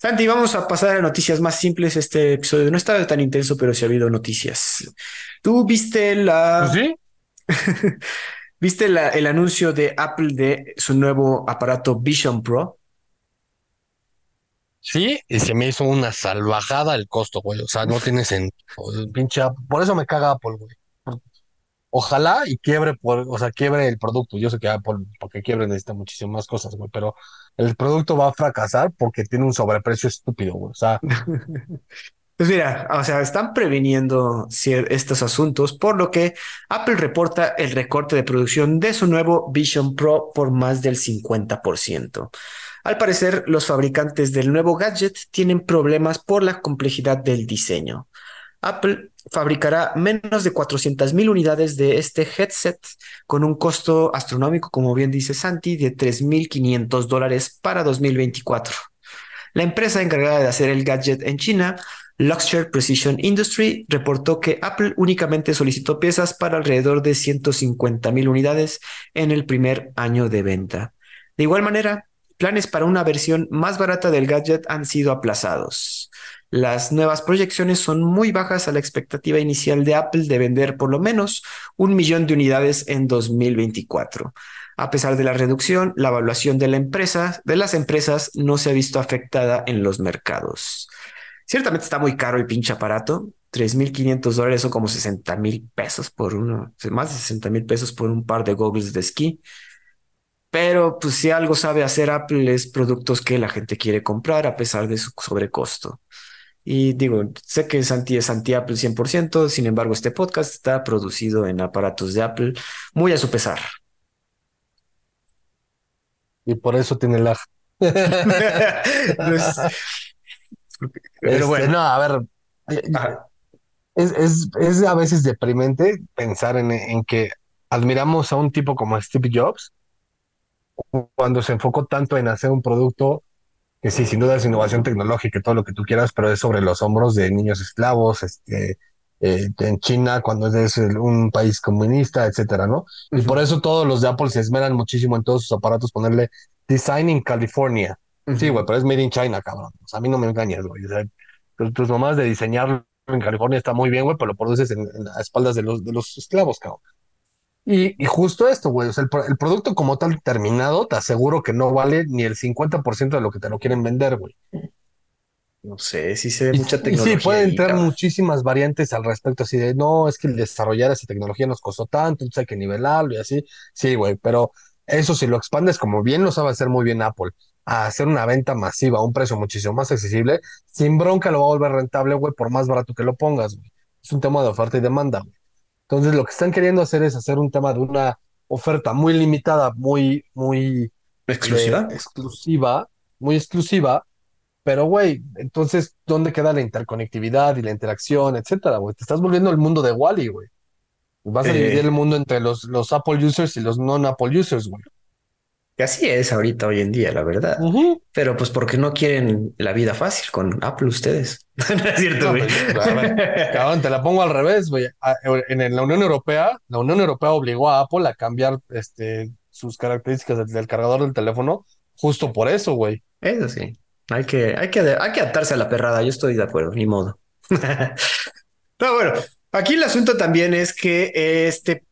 Santi, vamos a pasar a noticias más simples. Este episodio no estaba tan intenso, pero sí ha habido noticias. ¿Tú viste Pues la, sí, [LAUGHS] viste la, el anuncio de Apple de su nuevo aparato Vision Pro? sí, y se me hizo una salvajada el costo, güey. O sea, no tiene sentido. Pinche, por eso me caga Apple, güey. Ojalá y quiebre o sea, quiebre el producto. Yo sé que porque quiebre necesita muchísimas cosas, güey, pero el producto va a fracasar porque tiene un sobreprecio estúpido, güey. O sea, [LAUGHS] Pues mira, o sea, están previniendo estos asuntos, por lo que Apple reporta el recorte de producción de su nuevo Vision Pro por más del 50%. Al parecer, los fabricantes del nuevo gadget tienen problemas por la complejidad del diseño. Apple fabricará menos de 400.000 unidades de este headset con un costo astronómico, como bien dice Santi, de 3.500 dólares para 2024. La empresa encargada de hacer el gadget en China, Luxshare Precision Industry, reportó que Apple únicamente solicitó piezas para alrededor de 150.000 unidades en el primer año de venta. De igual manera, planes para una versión más barata del gadget han sido aplazados. Las nuevas proyecciones son muy bajas a la expectativa inicial de Apple de vender por lo menos un millón de unidades en 2024. A pesar de la reducción, la evaluación de la empresa, de las empresas no se ha visto afectada en los mercados. Ciertamente está muy caro el pinche aparato. 3.500 dólares son como 60 mil pesos por uno, más de 60 mil pesos por un par de goggles de esquí. Pero pues si algo sabe hacer Apple es productos que la gente quiere comprar a pesar de su sobrecosto. Y digo, sé que Santi es anti-Apple 100%, sin embargo este podcast está producido en aparatos de Apple muy a su pesar. y por eso tiene lag. [LAUGHS] Pues, [LAUGHS] pero Este, bueno, no, a ver, eh, es, es, es a veces deprimente pensar en, en que admiramos a un tipo como Steve Jobs cuando se enfocó tanto en hacer un producto que sí, sin duda es innovación tecnológica y todo lo que tú quieras, pero es sobre los hombros de niños esclavos, este, eh, en China, cuando es un país comunista, etcétera, ¿no? Y por eso todos los de Apple se esmeran muchísimo en todos sus aparatos ponerle Design in California. Sí, güey, pero es made in China, cabrón. O sea, a mí no me engañes, güey. O sea, tus, tus mamás de diseñarlo en California está muy bien, güey, pero lo produces en, en las espaldas de los, de los esclavos, cabrón. Y, y justo esto, güey, o sea, el, pro- el producto como tal terminado, te aseguro que no vale ni el 50% de lo que te lo quieren vender, güey. No sé, sí se ve Y, mucha y sí, tecnología pueden cabrón. muchísimas variantes al respecto, así de, no, es que el desarrollar esa tecnología nos costó tanto, entonces hay que nivelarlo y así. Sí, güey, pero eso si lo expandes como bien lo sabe hacer muy bien Apple, a hacer una venta masiva a un precio muchísimo más accesible, sin bronca lo va a volver rentable, güey, por más barato que lo pongas, güey. Es un tema de oferta y demanda, güey. Entonces lo que están queriendo hacer es hacer un tema de una oferta muy limitada, muy, muy de ¿Exclusiva? exclusiva, muy exclusiva, pero güey, entonces, ¿dónde queda la interconectividad y la interacción, etcétera, güey? Te estás volviendo el mundo de Wally, güey. Vas a dividir el Eh, mundo entre los, los Apple users y los non-Apple users, güey. Que así es ahorita, hoy en día, la verdad. Pero pues porque no quieren la vida fácil con Apple ustedes. [LAUGHS] No es cierto, güey. pues, cabrón, te la pongo al revés, güey. A- En la Unión Europea, la Unión Europea obligó a Apple a cambiar este, sus características del, del cargador del teléfono justo por eso, güey. Eso sí. Hay que, hay que, hay que adaptarse a la perrada. Yo estoy de acuerdo, ni modo. [LAUGHS] No, bueno, aquí el asunto también es que este,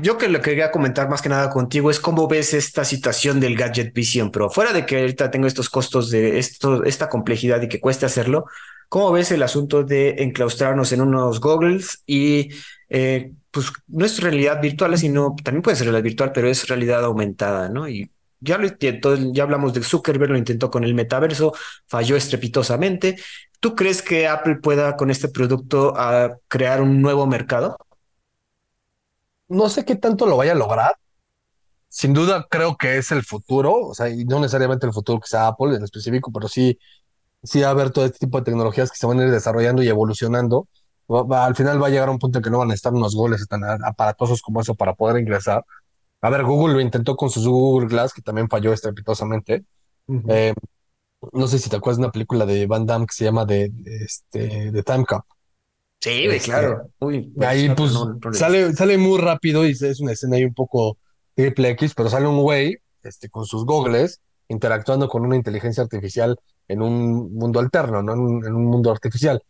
yo que lo que quería comentar más que nada contigo es cómo ves esta situación del Gadget Vision Pro. Fuera de que ahorita tengo estos costos de esto, esta complejidad y que cueste hacerlo, ¿cómo ves el asunto de enclaustrarnos en unos goggles y eh, pues no es realidad virtual, sino también puede ser realidad virtual, pero es realidad aumentada, ¿no? Y ya lo intentó, ya hablamos de Zuckerberg, lo intentó con el metaverso, falló estrepitosamente. ¿Tú crees que Apple pueda con este producto ah, crear un nuevo mercado? No sé qué tanto lo vaya a lograr, sin duda creo que es el futuro, o sea, y no necesariamente el futuro que sea Apple en específico, pero sí, sí va a haber todo este tipo de tecnologías que se van a ir desarrollando y evolucionando. al final va a llegar a un punto en que no van a estar unos goles tan aparatosos como eso para poder ingresar. A ver, Google lo intentó con su Google Glass, que también falló estrepitosamente. Eh, no sé si te acuerdas de una película de Van Damme que se llama The, este, The Time Cup. Sí, este, claro. ahí pues sale, sale muy rápido y es una escena ahí un poco triple X, pero sale un güey este, con sus gogles interactuando con una inteligencia artificial en un mundo alterno, ¿no? En un, mundo artificial.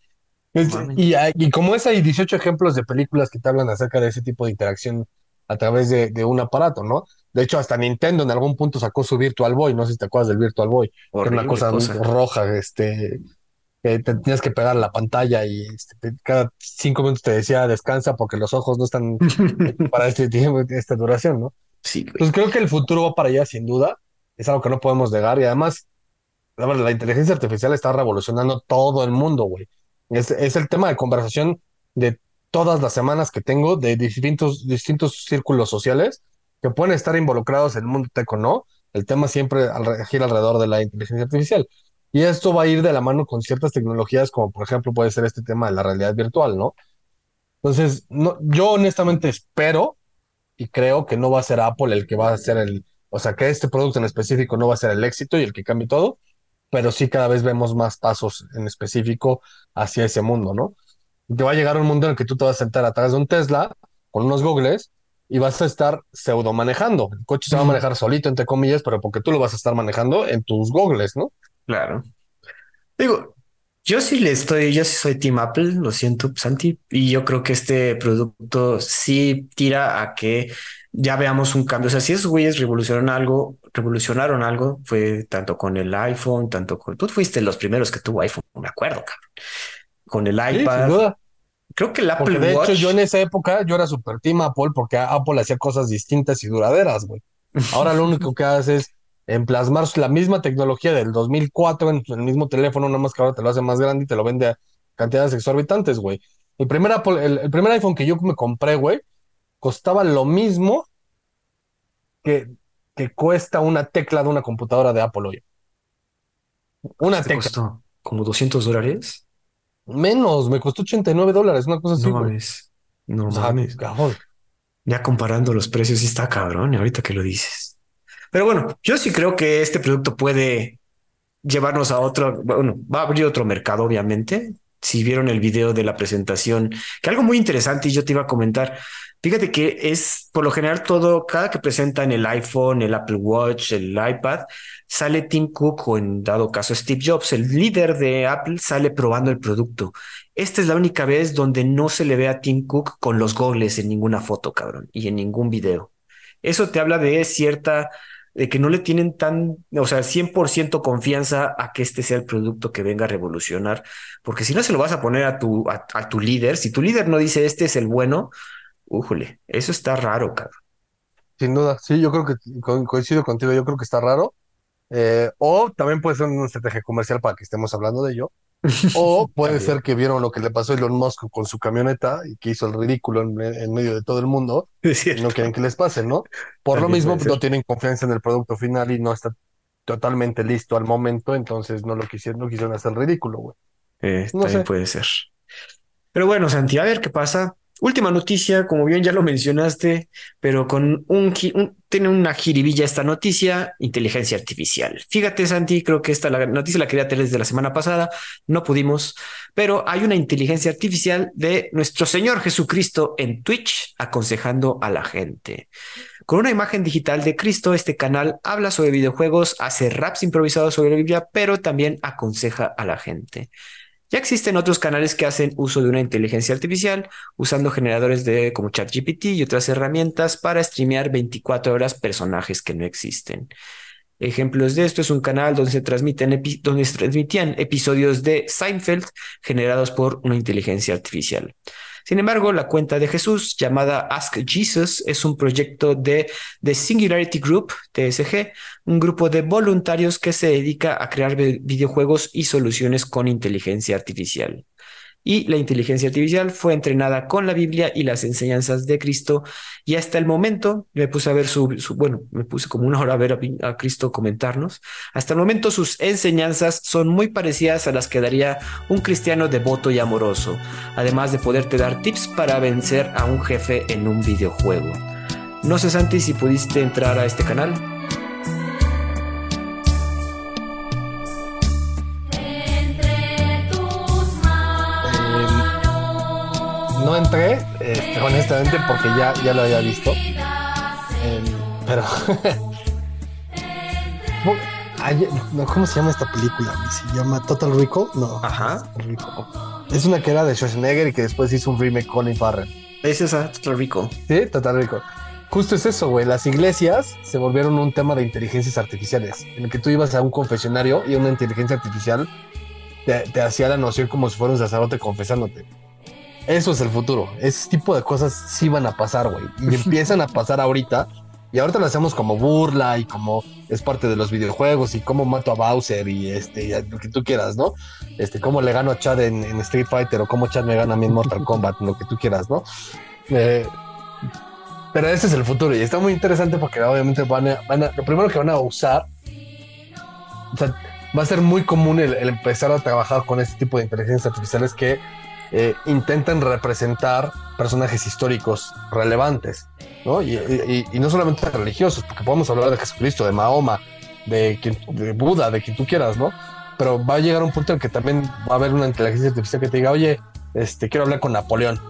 y, y, como es, hay 18 ejemplos de películas que te hablan acerca de ese tipo de interacción a través de, de, un aparato, ¿no? De hecho, hasta Nintendo en algún punto sacó su Virtual Boy, no sé si te acuerdas del Virtual Boy, que era una cosa, roja, este, que te tenías que pegar la pantalla y este, cada cinco minutos te decía descansa porque los ojos no están [LAUGHS] para este tiempo, esta duración, ¿no? Sí. Pues creo que el futuro va para allá, sin duda. Es algo que no podemos negar y además, la, la inteligencia artificial está revolucionando todo el mundo, güey. Es, es el tema de conversación de todas las semanas que tengo de distintos, distintos círculos sociales que pueden estar involucrados en el mundo tech no, el tema siempre gira alrededor de la inteligencia artificial. Y esto va a ir de la mano con ciertas tecnologías, como por ejemplo puede ser este tema de la realidad virtual, ¿no? Entonces, no, yo honestamente espero y creo que no va a ser Apple el que va a ser el, o sea, que este producto en específico no va a ser el éxito y el que cambie todo, pero sí cada vez vemos más pasos en específico hacia ese mundo, ¿no? te va a llegar un mundo en el que tú te vas a sentar atrás de un Tesla con unos gogles y vas a estar pseudo manejando. El coche se va a manejar solito, entre comillas, pero porque tú lo vas a estar manejando en tus gogles, ¿no? Claro. Digo, yo sí le estoy, yo sí soy Team Apple, lo siento, Santi, y yo creo que este producto sí tira a que ya veamos un cambio. O sea, si esos güeyes revolucionaron algo, revolucionaron algo, fue tanto con el iPhone, tanto con. Tú fuiste los primeros que tuvo iPhone, me acuerdo, cabrón con el iPad. Creo que el Apple porque de hecho yo en esa época yo era super team Apple porque Apple hacía cosas distintas y duraderas, güey. Ahora lo único que hace es emplasmar la misma tecnología del 2004 en el mismo teléfono, nada más que ahora te lo hace más grande y te lo vende a cantidades exorbitantes, güey. El primer Apple, el, primer iPhone que yo me compré, güey, costaba lo mismo que, que cuesta una tecla de una computadora de Apple hoy. Una tecla. Costó como 200 dólares. Menos, me costó 89 dólares, una cosa así. No mames. No mames. Ya comparando los precios, sí está cabrón, ahorita que lo dices. Pero bueno, yo sí creo que este producto puede llevarnos a otro, bueno, va a abrir otro mercado, obviamente. Si vieron el video de la presentación, que algo muy interesante y yo te iba a comentar, Fíjate que es por lo general todo, cada que presentan el iPhone, el Apple Watch, el iPad, sale Tim Cook o en dado caso Steve Jobs, el líder de Apple, sale probando el producto. Esta es la única vez donde no se le ve a Tim Cook con los goggles en ninguna foto, cabrón, y en ningún video. Eso te habla de cierta, de que no le tienen tan, o sea, 100% confianza a que este sea el producto que venga a revolucionar, porque si no se lo vas a poner a tu, a, tu líder, si tu líder no dice este es el bueno, Újole, eso está raro, cabrón. Sin duda, sí, yo creo que coincido contigo, yo creo que está raro. Eh, o también puede ser una estrategia comercial para que estemos hablando de ello. O [LAUGHS] puede ser que vieron lo que le pasó a Elon Musk con su camioneta y que hizo el ridículo en, medio de todo el mundo. y no quieren que les pase, ¿no? Por lo mismo, no tienen confianza en el producto final y no está totalmente listo al momento, entonces no lo quisieron, no quisieron hacer ridículo, güey. Eh, no sé. puede ser. Pero bueno, Santi, a ver qué pasa. Última noticia, como bien ya lo mencionaste, pero con un, tiene una jiribilla esta noticia, inteligencia artificial. Fíjate, Santi, creo que esta la noticia la quería tener desde la semana pasada, no pudimos, pero hay una inteligencia artificial de nuestro Señor Jesucristo en Twitch aconsejando a la gente. Con una imagen digital de Cristo, este canal habla sobre videojuegos, hace raps improvisados sobre la Biblia, pero también aconseja a la gente. Ya existen otros canales que hacen uso de una inteligencia artificial usando generadores de como ChatGPT y otras herramientas para streamear 24 horas personajes que no existen. Ejemplos de esto es un canal donde se donde se transmitían episodios de Seinfeld generados por una inteligencia artificial. Sin embargo, la cuenta de Jesús, llamada Ask Jesus, es un proyecto de The Singularity Group, TSG, un grupo de voluntarios que se dedica a crear videojuegos y soluciones con inteligencia artificial. Y la inteligencia artificial fue entrenada con la Biblia y las enseñanzas de Cristo y hasta el momento me puse a ver su, bueno, me puse como una hora a ver a, Cristo comentarnos. Hasta el momento sus enseñanzas son muy parecidas a las que daría un cristiano devoto y amoroso, además de poderte dar tips para vencer a un jefe en un videojuego. No sé Santi si pudiste entrar a este canal. No entré, este, honestamente, porque ya, ya lo había visto. Em, pero. [LAUGHS] ¿Cómo se llama esta película? ¿Se llama Total Rico? No. Ajá. Es una que era de Schwarzenegger y que después hizo un remake con Colin Farrell. Es esa, Total Rico. Sí, Total Rico. Justo es eso, güey. Las iglesias se volvieron un tema de inteligencias artificiales, en el que tú ibas a un confesionario y una inteligencia artificial te, te hacía la noción como si fuera un sacerdote confesándote. Eso es el futuro. Ese tipo de cosas sí van a pasar, güey. Y [LAUGHS] empiezan a pasar ahorita. Y ahorita lo hacemos como burla y como es parte de los videojuegos y cómo mato a Bowser y este, lo que tú quieras, ¿no? Este, cómo le gano a Chad en, Street Fighter o cómo Chad me gana a mí en Mortal [LAUGHS] Kombat, lo que tú quieras, ¿no? Eh, pero ese es el futuro y está muy interesante porque obviamente van a, van a, lo primero que van a usar, o sea, va a ser muy común el, el empezar a trabajar con este tipo de inteligencias artificiales que eh, intentan representar personajes históricos relevantes, ¿no? Y, no solamente religiosos, porque podemos hablar de Jesucristo, de Mahoma, de, de Buda, de quien tú quieras, ¿no? Pero va a llegar un punto en que también va a haber una inteligencia artificial que te diga, oye, este, quiero hablar con Napoleón,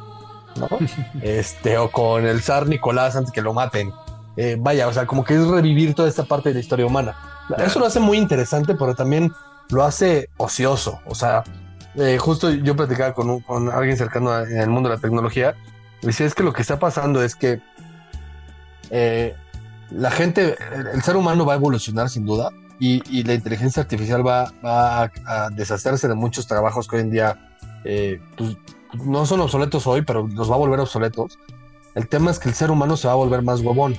¿no? [LAUGHS] este, o con el zar Nicolás antes que lo maten. Eh, vaya, o sea, como que es revivir toda esta parte de la historia humana. Eso lo hace muy interesante, pero también lo hace ocioso. O sea, eh, justo yo platicaba con, con alguien cercano el mundo de la tecnología, decía es que lo que está pasando es que eh, la gente, el, ser humano va a evolucionar sin duda y, la inteligencia artificial va, a, deshacerse de muchos trabajos que hoy en día eh, pues, no son obsoletos hoy, pero los va a volver obsoletos. El tema es que el ser humano se va a volver más huevón.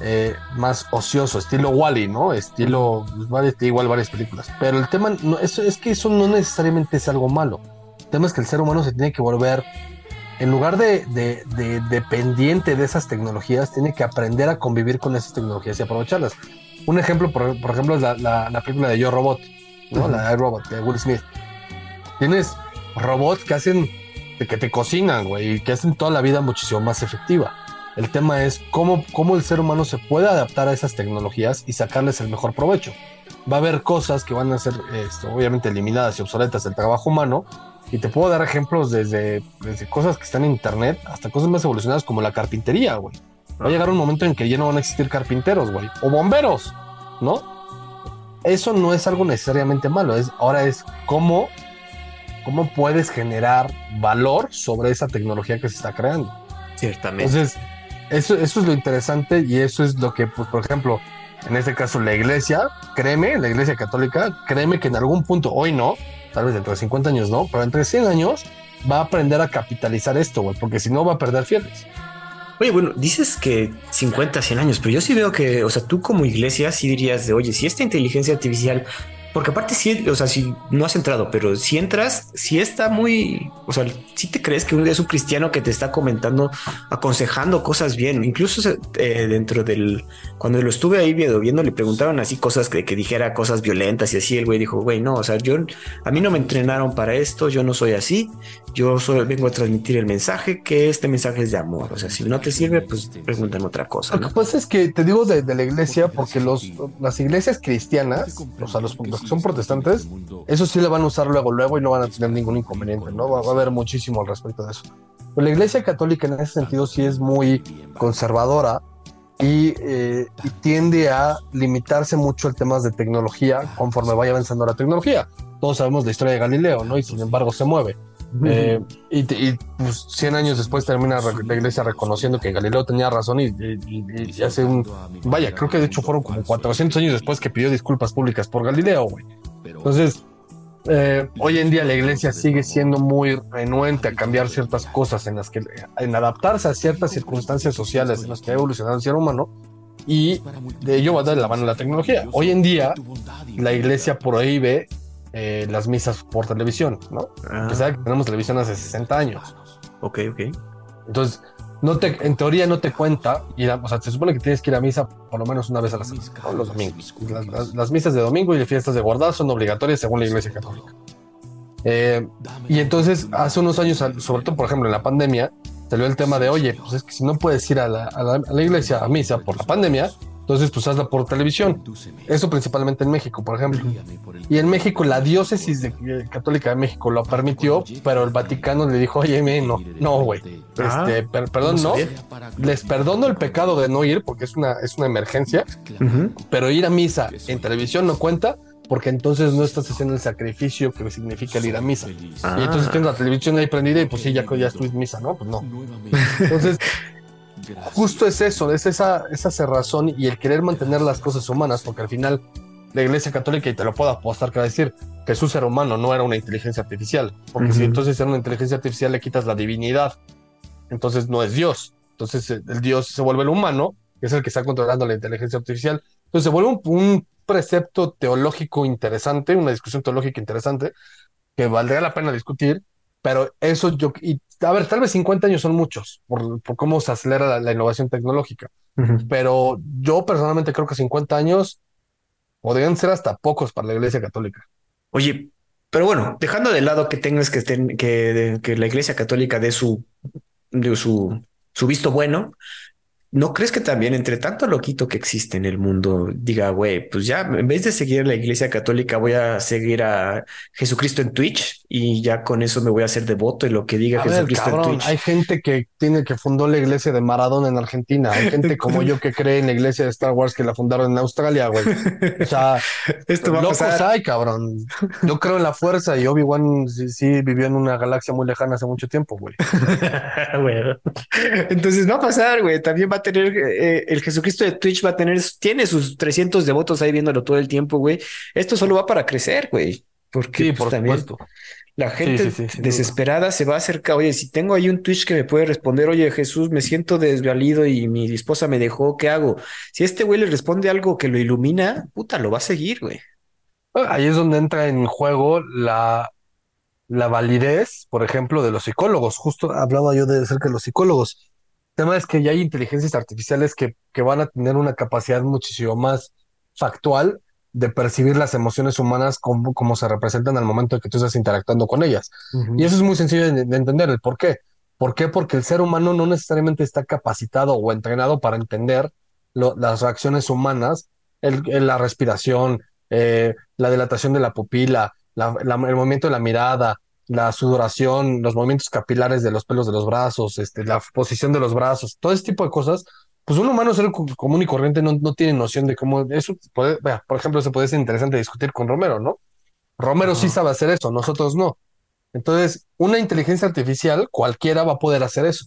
Eh, más ocioso, estilo Wally, ¿no? Estilo, pues, igual varias películas. Pero el tema no, eso, es que eso no necesariamente es algo malo. El tema es que el ser humano se tiene que volver, en lugar de, dependiente de esas tecnologías, tiene que aprender a convivir con esas tecnologías y aprovecharlas. Un ejemplo, por, ejemplo, es la, película de Yo Robot, ¿no? La de Robot, de Will Smith. Tienes robots que hacen, que te cocinan, güey, y que hacen toda la vida muchísimo más efectiva el tema es cómo, cómo el ser humano se puede adaptar a esas tecnologías y sacarles el mejor provecho. Va a haber cosas que van a ser este, obviamente eliminadas y obsoletas del trabajo humano. Y te puedo dar ejemplos desde, desde cosas que están en internet hasta cosas más evolucionadas como la carpintería, güey. Va a llegar un momento en que ya no van a existir carpinteros, güey. O bomberos, ¿no? Eso no es algo necesariamente malo. Es, ahora es cómo, cómo puedes generar valor sobre esa tecnología que se está creando. Ciertamente. Entonces, eso, eso es lo interesante y eso es lo que, pues, por ejemplo, en este caso la iglesia, créeme, la iglesia católica, créeme que en algún punto, hoy no, tal vez dentro de 50 años no, pero entre 100 años va a aprender a capitalizar esto, güey, porque si no va a perder fieles. Oye, bueno, dices que 50, 100 años, pero yo sí veo que, o sea, tú como iglesia sí dirías de, oye, si esta inteligencia artificial porque aparte sí, o sea, si no has entrado, pero si entras, sí está muy, o sea, si te crees que es un cristiano que te está comentando, aconsejando cosas bien. Incluso eh, dentro del, cuando lo estuve ahí viendo, viendo, le preguntaron así cosas que, que dijera cosas violentas y así. El güey dijo, güey, no, o sea, yo, a mí no me entrenaron para esto, yo no soy así. Yo solo vengo a transmitir el mensaje, que este mensaje es de amor. O sea, si no te sirve, pues pregúntame otra cosa. Lo que pasa es que te digo de, la iglesia, porque los, las iglesias cristianas, o sea, los, los son protestantes, eso sí le van a usar luego, luego y no van a tener ningún inconveniente, ¿no? Va, a haber muchísimo al respecto de eso. Pero la iglesia católica en ese sentido sí es muy conservadora y, eh, tiende a limitarse mucho el temas de tecnología conforme vaya avanzando la tecnología. Todos sabemos la historia de Galileo, ¿no? Y sin embargo se mueve. Eh, y, y pues, 100 años después termina la iglesia reconociendo que Galileo tenía razón y, y, hace un... Vaya, creo que de hecho fueron como 400 años después que pidió disculpas públicas por Galileo, güey. Entonces, eh, hoy en día la iglesia sigue siendo muy renuente a cambiar ciertas cosas en las que, en adaptarse a ciertas circunstancias sociales en las que ha evolucionado el ser humano y de ello va a dar la mano la tecnología. Hoy en día la iglesia prohíbe eh, las misas por televisión, ¿no? Ah, Que tenemos televisión hace 60 años. ok, ok. Entonces, no te, en teoría no te cuenta, ir a- o sea, se supone que tienes que ir a misa por lo menos una vez a la semana, ¿no? los domingos. Las, las- las misas de domingo y las fiestas de guardado son obligatorias según la Iglesia Católica. Eh, y entonces, hace unos años, sobre todo, por ejemplo, en la pandemia, salió el tema de, oye, pues es que si no puedes ir a la, a la- a la iglesia a misa por la pandemia, entonces pues hazla por televisión. Eso principalmente en México, por ejemplo. Y en México la diócesis de- eh, católica de México lo permitió, pero el Vaticano le dijo, oye, me, no, no, güey. Ah, Este, per- perdón, no. Les perdono el pecado de no ir porque es una, es una emergencia, Ujú. pero ir a misa en televisión no cuenta porque entonces no estás haciendo el sacrificio que significa el ir a misa. Ah. Y entonces tienes la televisión ahí prendida y pues sí, ya, ya estuviste misa, ¿no? Pues no. [LAUGHS] Entonces, justo es eso, es esa, esa cerrazón y el querer mantener las cosas humanas, porque al final la Iglesia Católica, y te lo puedo apostar que va a decir, Jesús era humano, no era una inteligencia artificial, porque si entonces era una inteligencia artificial le quitas la divinidad, entonces no es Dios, entonces eh, el Dios se vuelve el humano, que es el que está controlando la inteligencia artificial, entonces se vuelve un, un precepto teológico interesante, una discusión teológica interesante, que valdría la pena discutir, pero eso yo, y a ver, tal vez 50 años son muchos por, por cómo se acelera la, la innovación tecnológica, pero yo personalmente creo que 50 años podrían ser hasta pocos para la Iglesia Católica. Oye, pero bueno, dejando de lado que tengas que, ten- que, que la Iglesia Católica dé su, de su, su visto bueno, ¿no crees que también entre tanto loquito que existe en el mundo diga, güey, pues ya en vez de seguir a la Iglesia Católica voy a seguir a Jesucristo en Twitch y ya con eso me voy a hacer devoto y lo que diga A ver, Jesucristo en cabrón, Twitch? hay gente que tiene que fundó la iglesia de Maradona en Argentina, hay gente [LAUGHS] como yo que cree en la iglesia de Star Wars que la fundaron en Australia, güey. O sea, [LAUGHS] Esto va a locos pasar. hay, cabrón. Yo creo en la fuerza y Obi-Wan sí, sí vivió en una galaxia muy lejana hace mucho tiempo, güey. [LAUGHS] Güey. Entonces va a pasar, güey. También va a tener eh, el Jesucristo de Twitch va a tener, tiene sus 300 devotos ahí viéndolo todo el tiempo, güey. Esto solo va para crecer, güey. Porque Sí, pues, por también supuesto. la gente sí, sí, desesperada se va a acercar. Oye, si tengo ahí un Twitch que me puede responder, oye, Jesús, me siento desvalido y mi esposa me dejó, ¿qué hago? Si este güey le responde algo que lo ilumina, puta, lo va a seguir, güey. Ahí es donde entra en juego la, la validez, por ejemplo, de los psicólogos. Justo hablaba yo de acerca de los psicólogos. El tema es que ya hay inteligencias artificiales que, que van a tener una capacidad muchísimo más factual de percibir las emociones humanas como, como se representan al momento de que tú estás interactuando con ellas. Y eso es muy sencillo de, de entender el por qué. ¿Por qué? Porque el ser humano no necesariamente está capacitado o entrenado para entender lo- las reacciones humanas, el- el- la respiración, eh, la dilatación de la pupila, la- la- el movimiento de la mirada, la sudoración, los movimientos capilares de los pelos de los brazos, este, la posición de los brazos, todo ese tipo de cosas. Pues un humano ser co- común y corriente no, no tiene noción de cómo eso puede, vea, por ejemplo, se puede ser interesante discutir con Romero, ¿no? Romero sí sabe hacer eso, nosotros no. Entonces, una inteligencia artificial, cualquiera va a poder hacer eso.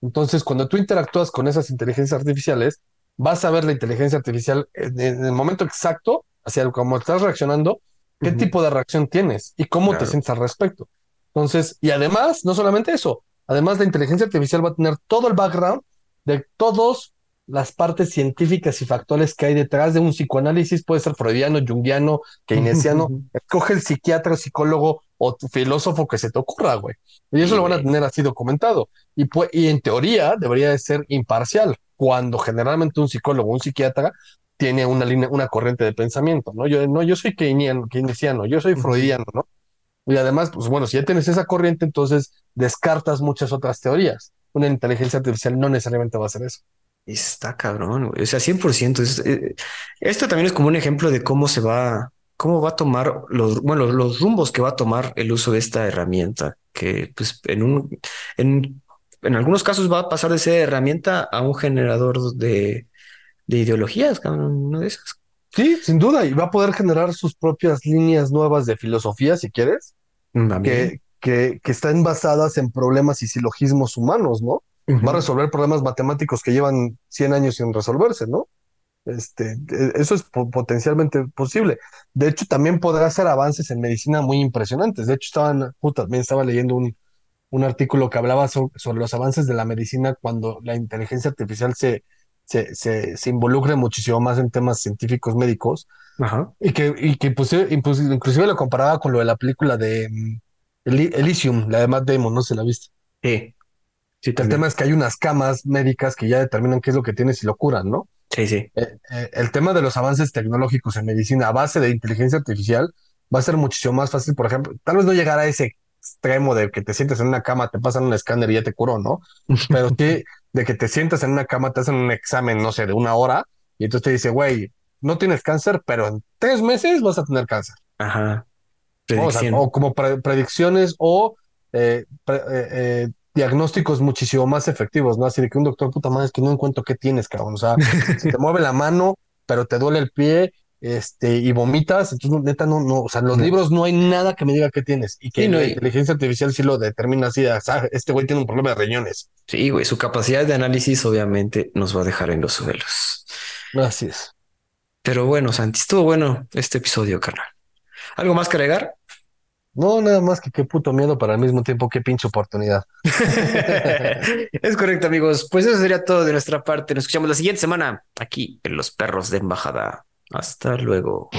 Entonces, cuando tú interactúas con esas inteligencias artificiales, vas a ver la inteligencia artificial en, en el momento exacto, hacia cómo estás reaccionando, qué Ujú. tipo de reacción tienes y cómo te sientes al respecto. Entonces, y además, no solamente eso, además la inteligencia artificial va a tener todo el background de todas las partes científicas y factuales que hay detrás de un psicoanálisis, puede ser freudiano, junguiano, keynesiano, [LAUGHS] escoge el psiquiatra, psicólogo o tu filósofo que se te ocurra, güey. Y eso Sí, lo van a tener así documentado. Y, pues, y en teoría debería de ser imparcial, cuando generalmente un psicólogo, un psiquiatra, tiene una línea, una corriente de pensamiento, ¿no? Yo, no, yo soy keynesiano, keynesiano, yo soy freudiano, ¿no? Y además, pues bueno, si ya tienes esa corriente, entonces descartas muchas otras teorías. Una inteligencia artificial no necesariamente va a hacer eso. Está cabrón, güey. O sea, 100%. Es, eh, esto también es como un ejemplo de cómo se va, cómo va a tomar los, bueno, los, los rumbos que va a tomar el uso de esta herramienta, que pues en un, en, en algunos casos va a pasar de ser herramienta a un generador de, de ideologías, cabrón, una de esas. Sí, sin duda, y va a poder generar sus propias líneas nuevas de filosofía, si quieres, También. que, que, que están basadas en problemas y silogismos humanos, ¿no? Va a resolver problemas matemáticos que llevan 100 años sin resolverse, ¿no? Este, eh, eso es po- potencialmente posible. De hecho, también podrá hacer avances en medicina muy impresionantes. De hecho, estaban, justo también estaba leyendo un, un artículo que hablaba so- sobre los avances de la medicina cuando la inteligencia artificial se, se, se, se involucre muchísimo más en temas científicos médicos Ajá. y que, y que pues, pues, inclusive lo comparaba con lo de la película de mm, Eli- Elysium, la de Matt Damon, no si la viste. Sí, sí, El tema es que hay unas camas médicas que ya determinan qué es lo que tienes y lo curan, ¿no? Sí, sí. Eh, eh, el tema de los avances tecnológicos en medicina a base de inteligencia artificial va a ser muchísimo más fácil, por ejemplo, tal vez no llegar a ese extremo de que te sientes en una cama, te pasan un escáner y ya te curó, ¿no? Pero sí de que te sientas en una cama, te hacen un examen, no sé, de una hora y entonces te dice, güey, no tienes cáncer, pero en tres meses vas a tener cáncer. Ajá. O sea, Predicción. o como pre- predicciones o eh, pre- eh, eh, diagnósticos muchísimo más efectivos, ¿no? Así de que un doctor, puta madre, es que no encuentro qué tienes, cabrón. O sea, se te mueve la mano, pero te duele el pie, este, y vomitas, entonces neta no, no, o sea, los No. libros no hay nada que me diga qué tienes y que Sí, no, la y- inteligencia artificial sí lo determina así, o sea, este güey tiene un problema de riñones. Sí, güey, su capacidad de análisis obviamente nos va a dejar en los suelos. Así es. Pero bueno, Santi, estuvo bueno este episodio, carnal. ¿Algo más que agregar? No, nada más que qué puto miedo, pero al mismo tiempo qué pinche oportunidad. [LAUGHS] Es correcto, amigos. Pues eso sería todo de nuestra parte. Nos escuchamos la siguiente semana aquí en Los Perros de Embajada. Hasta luego.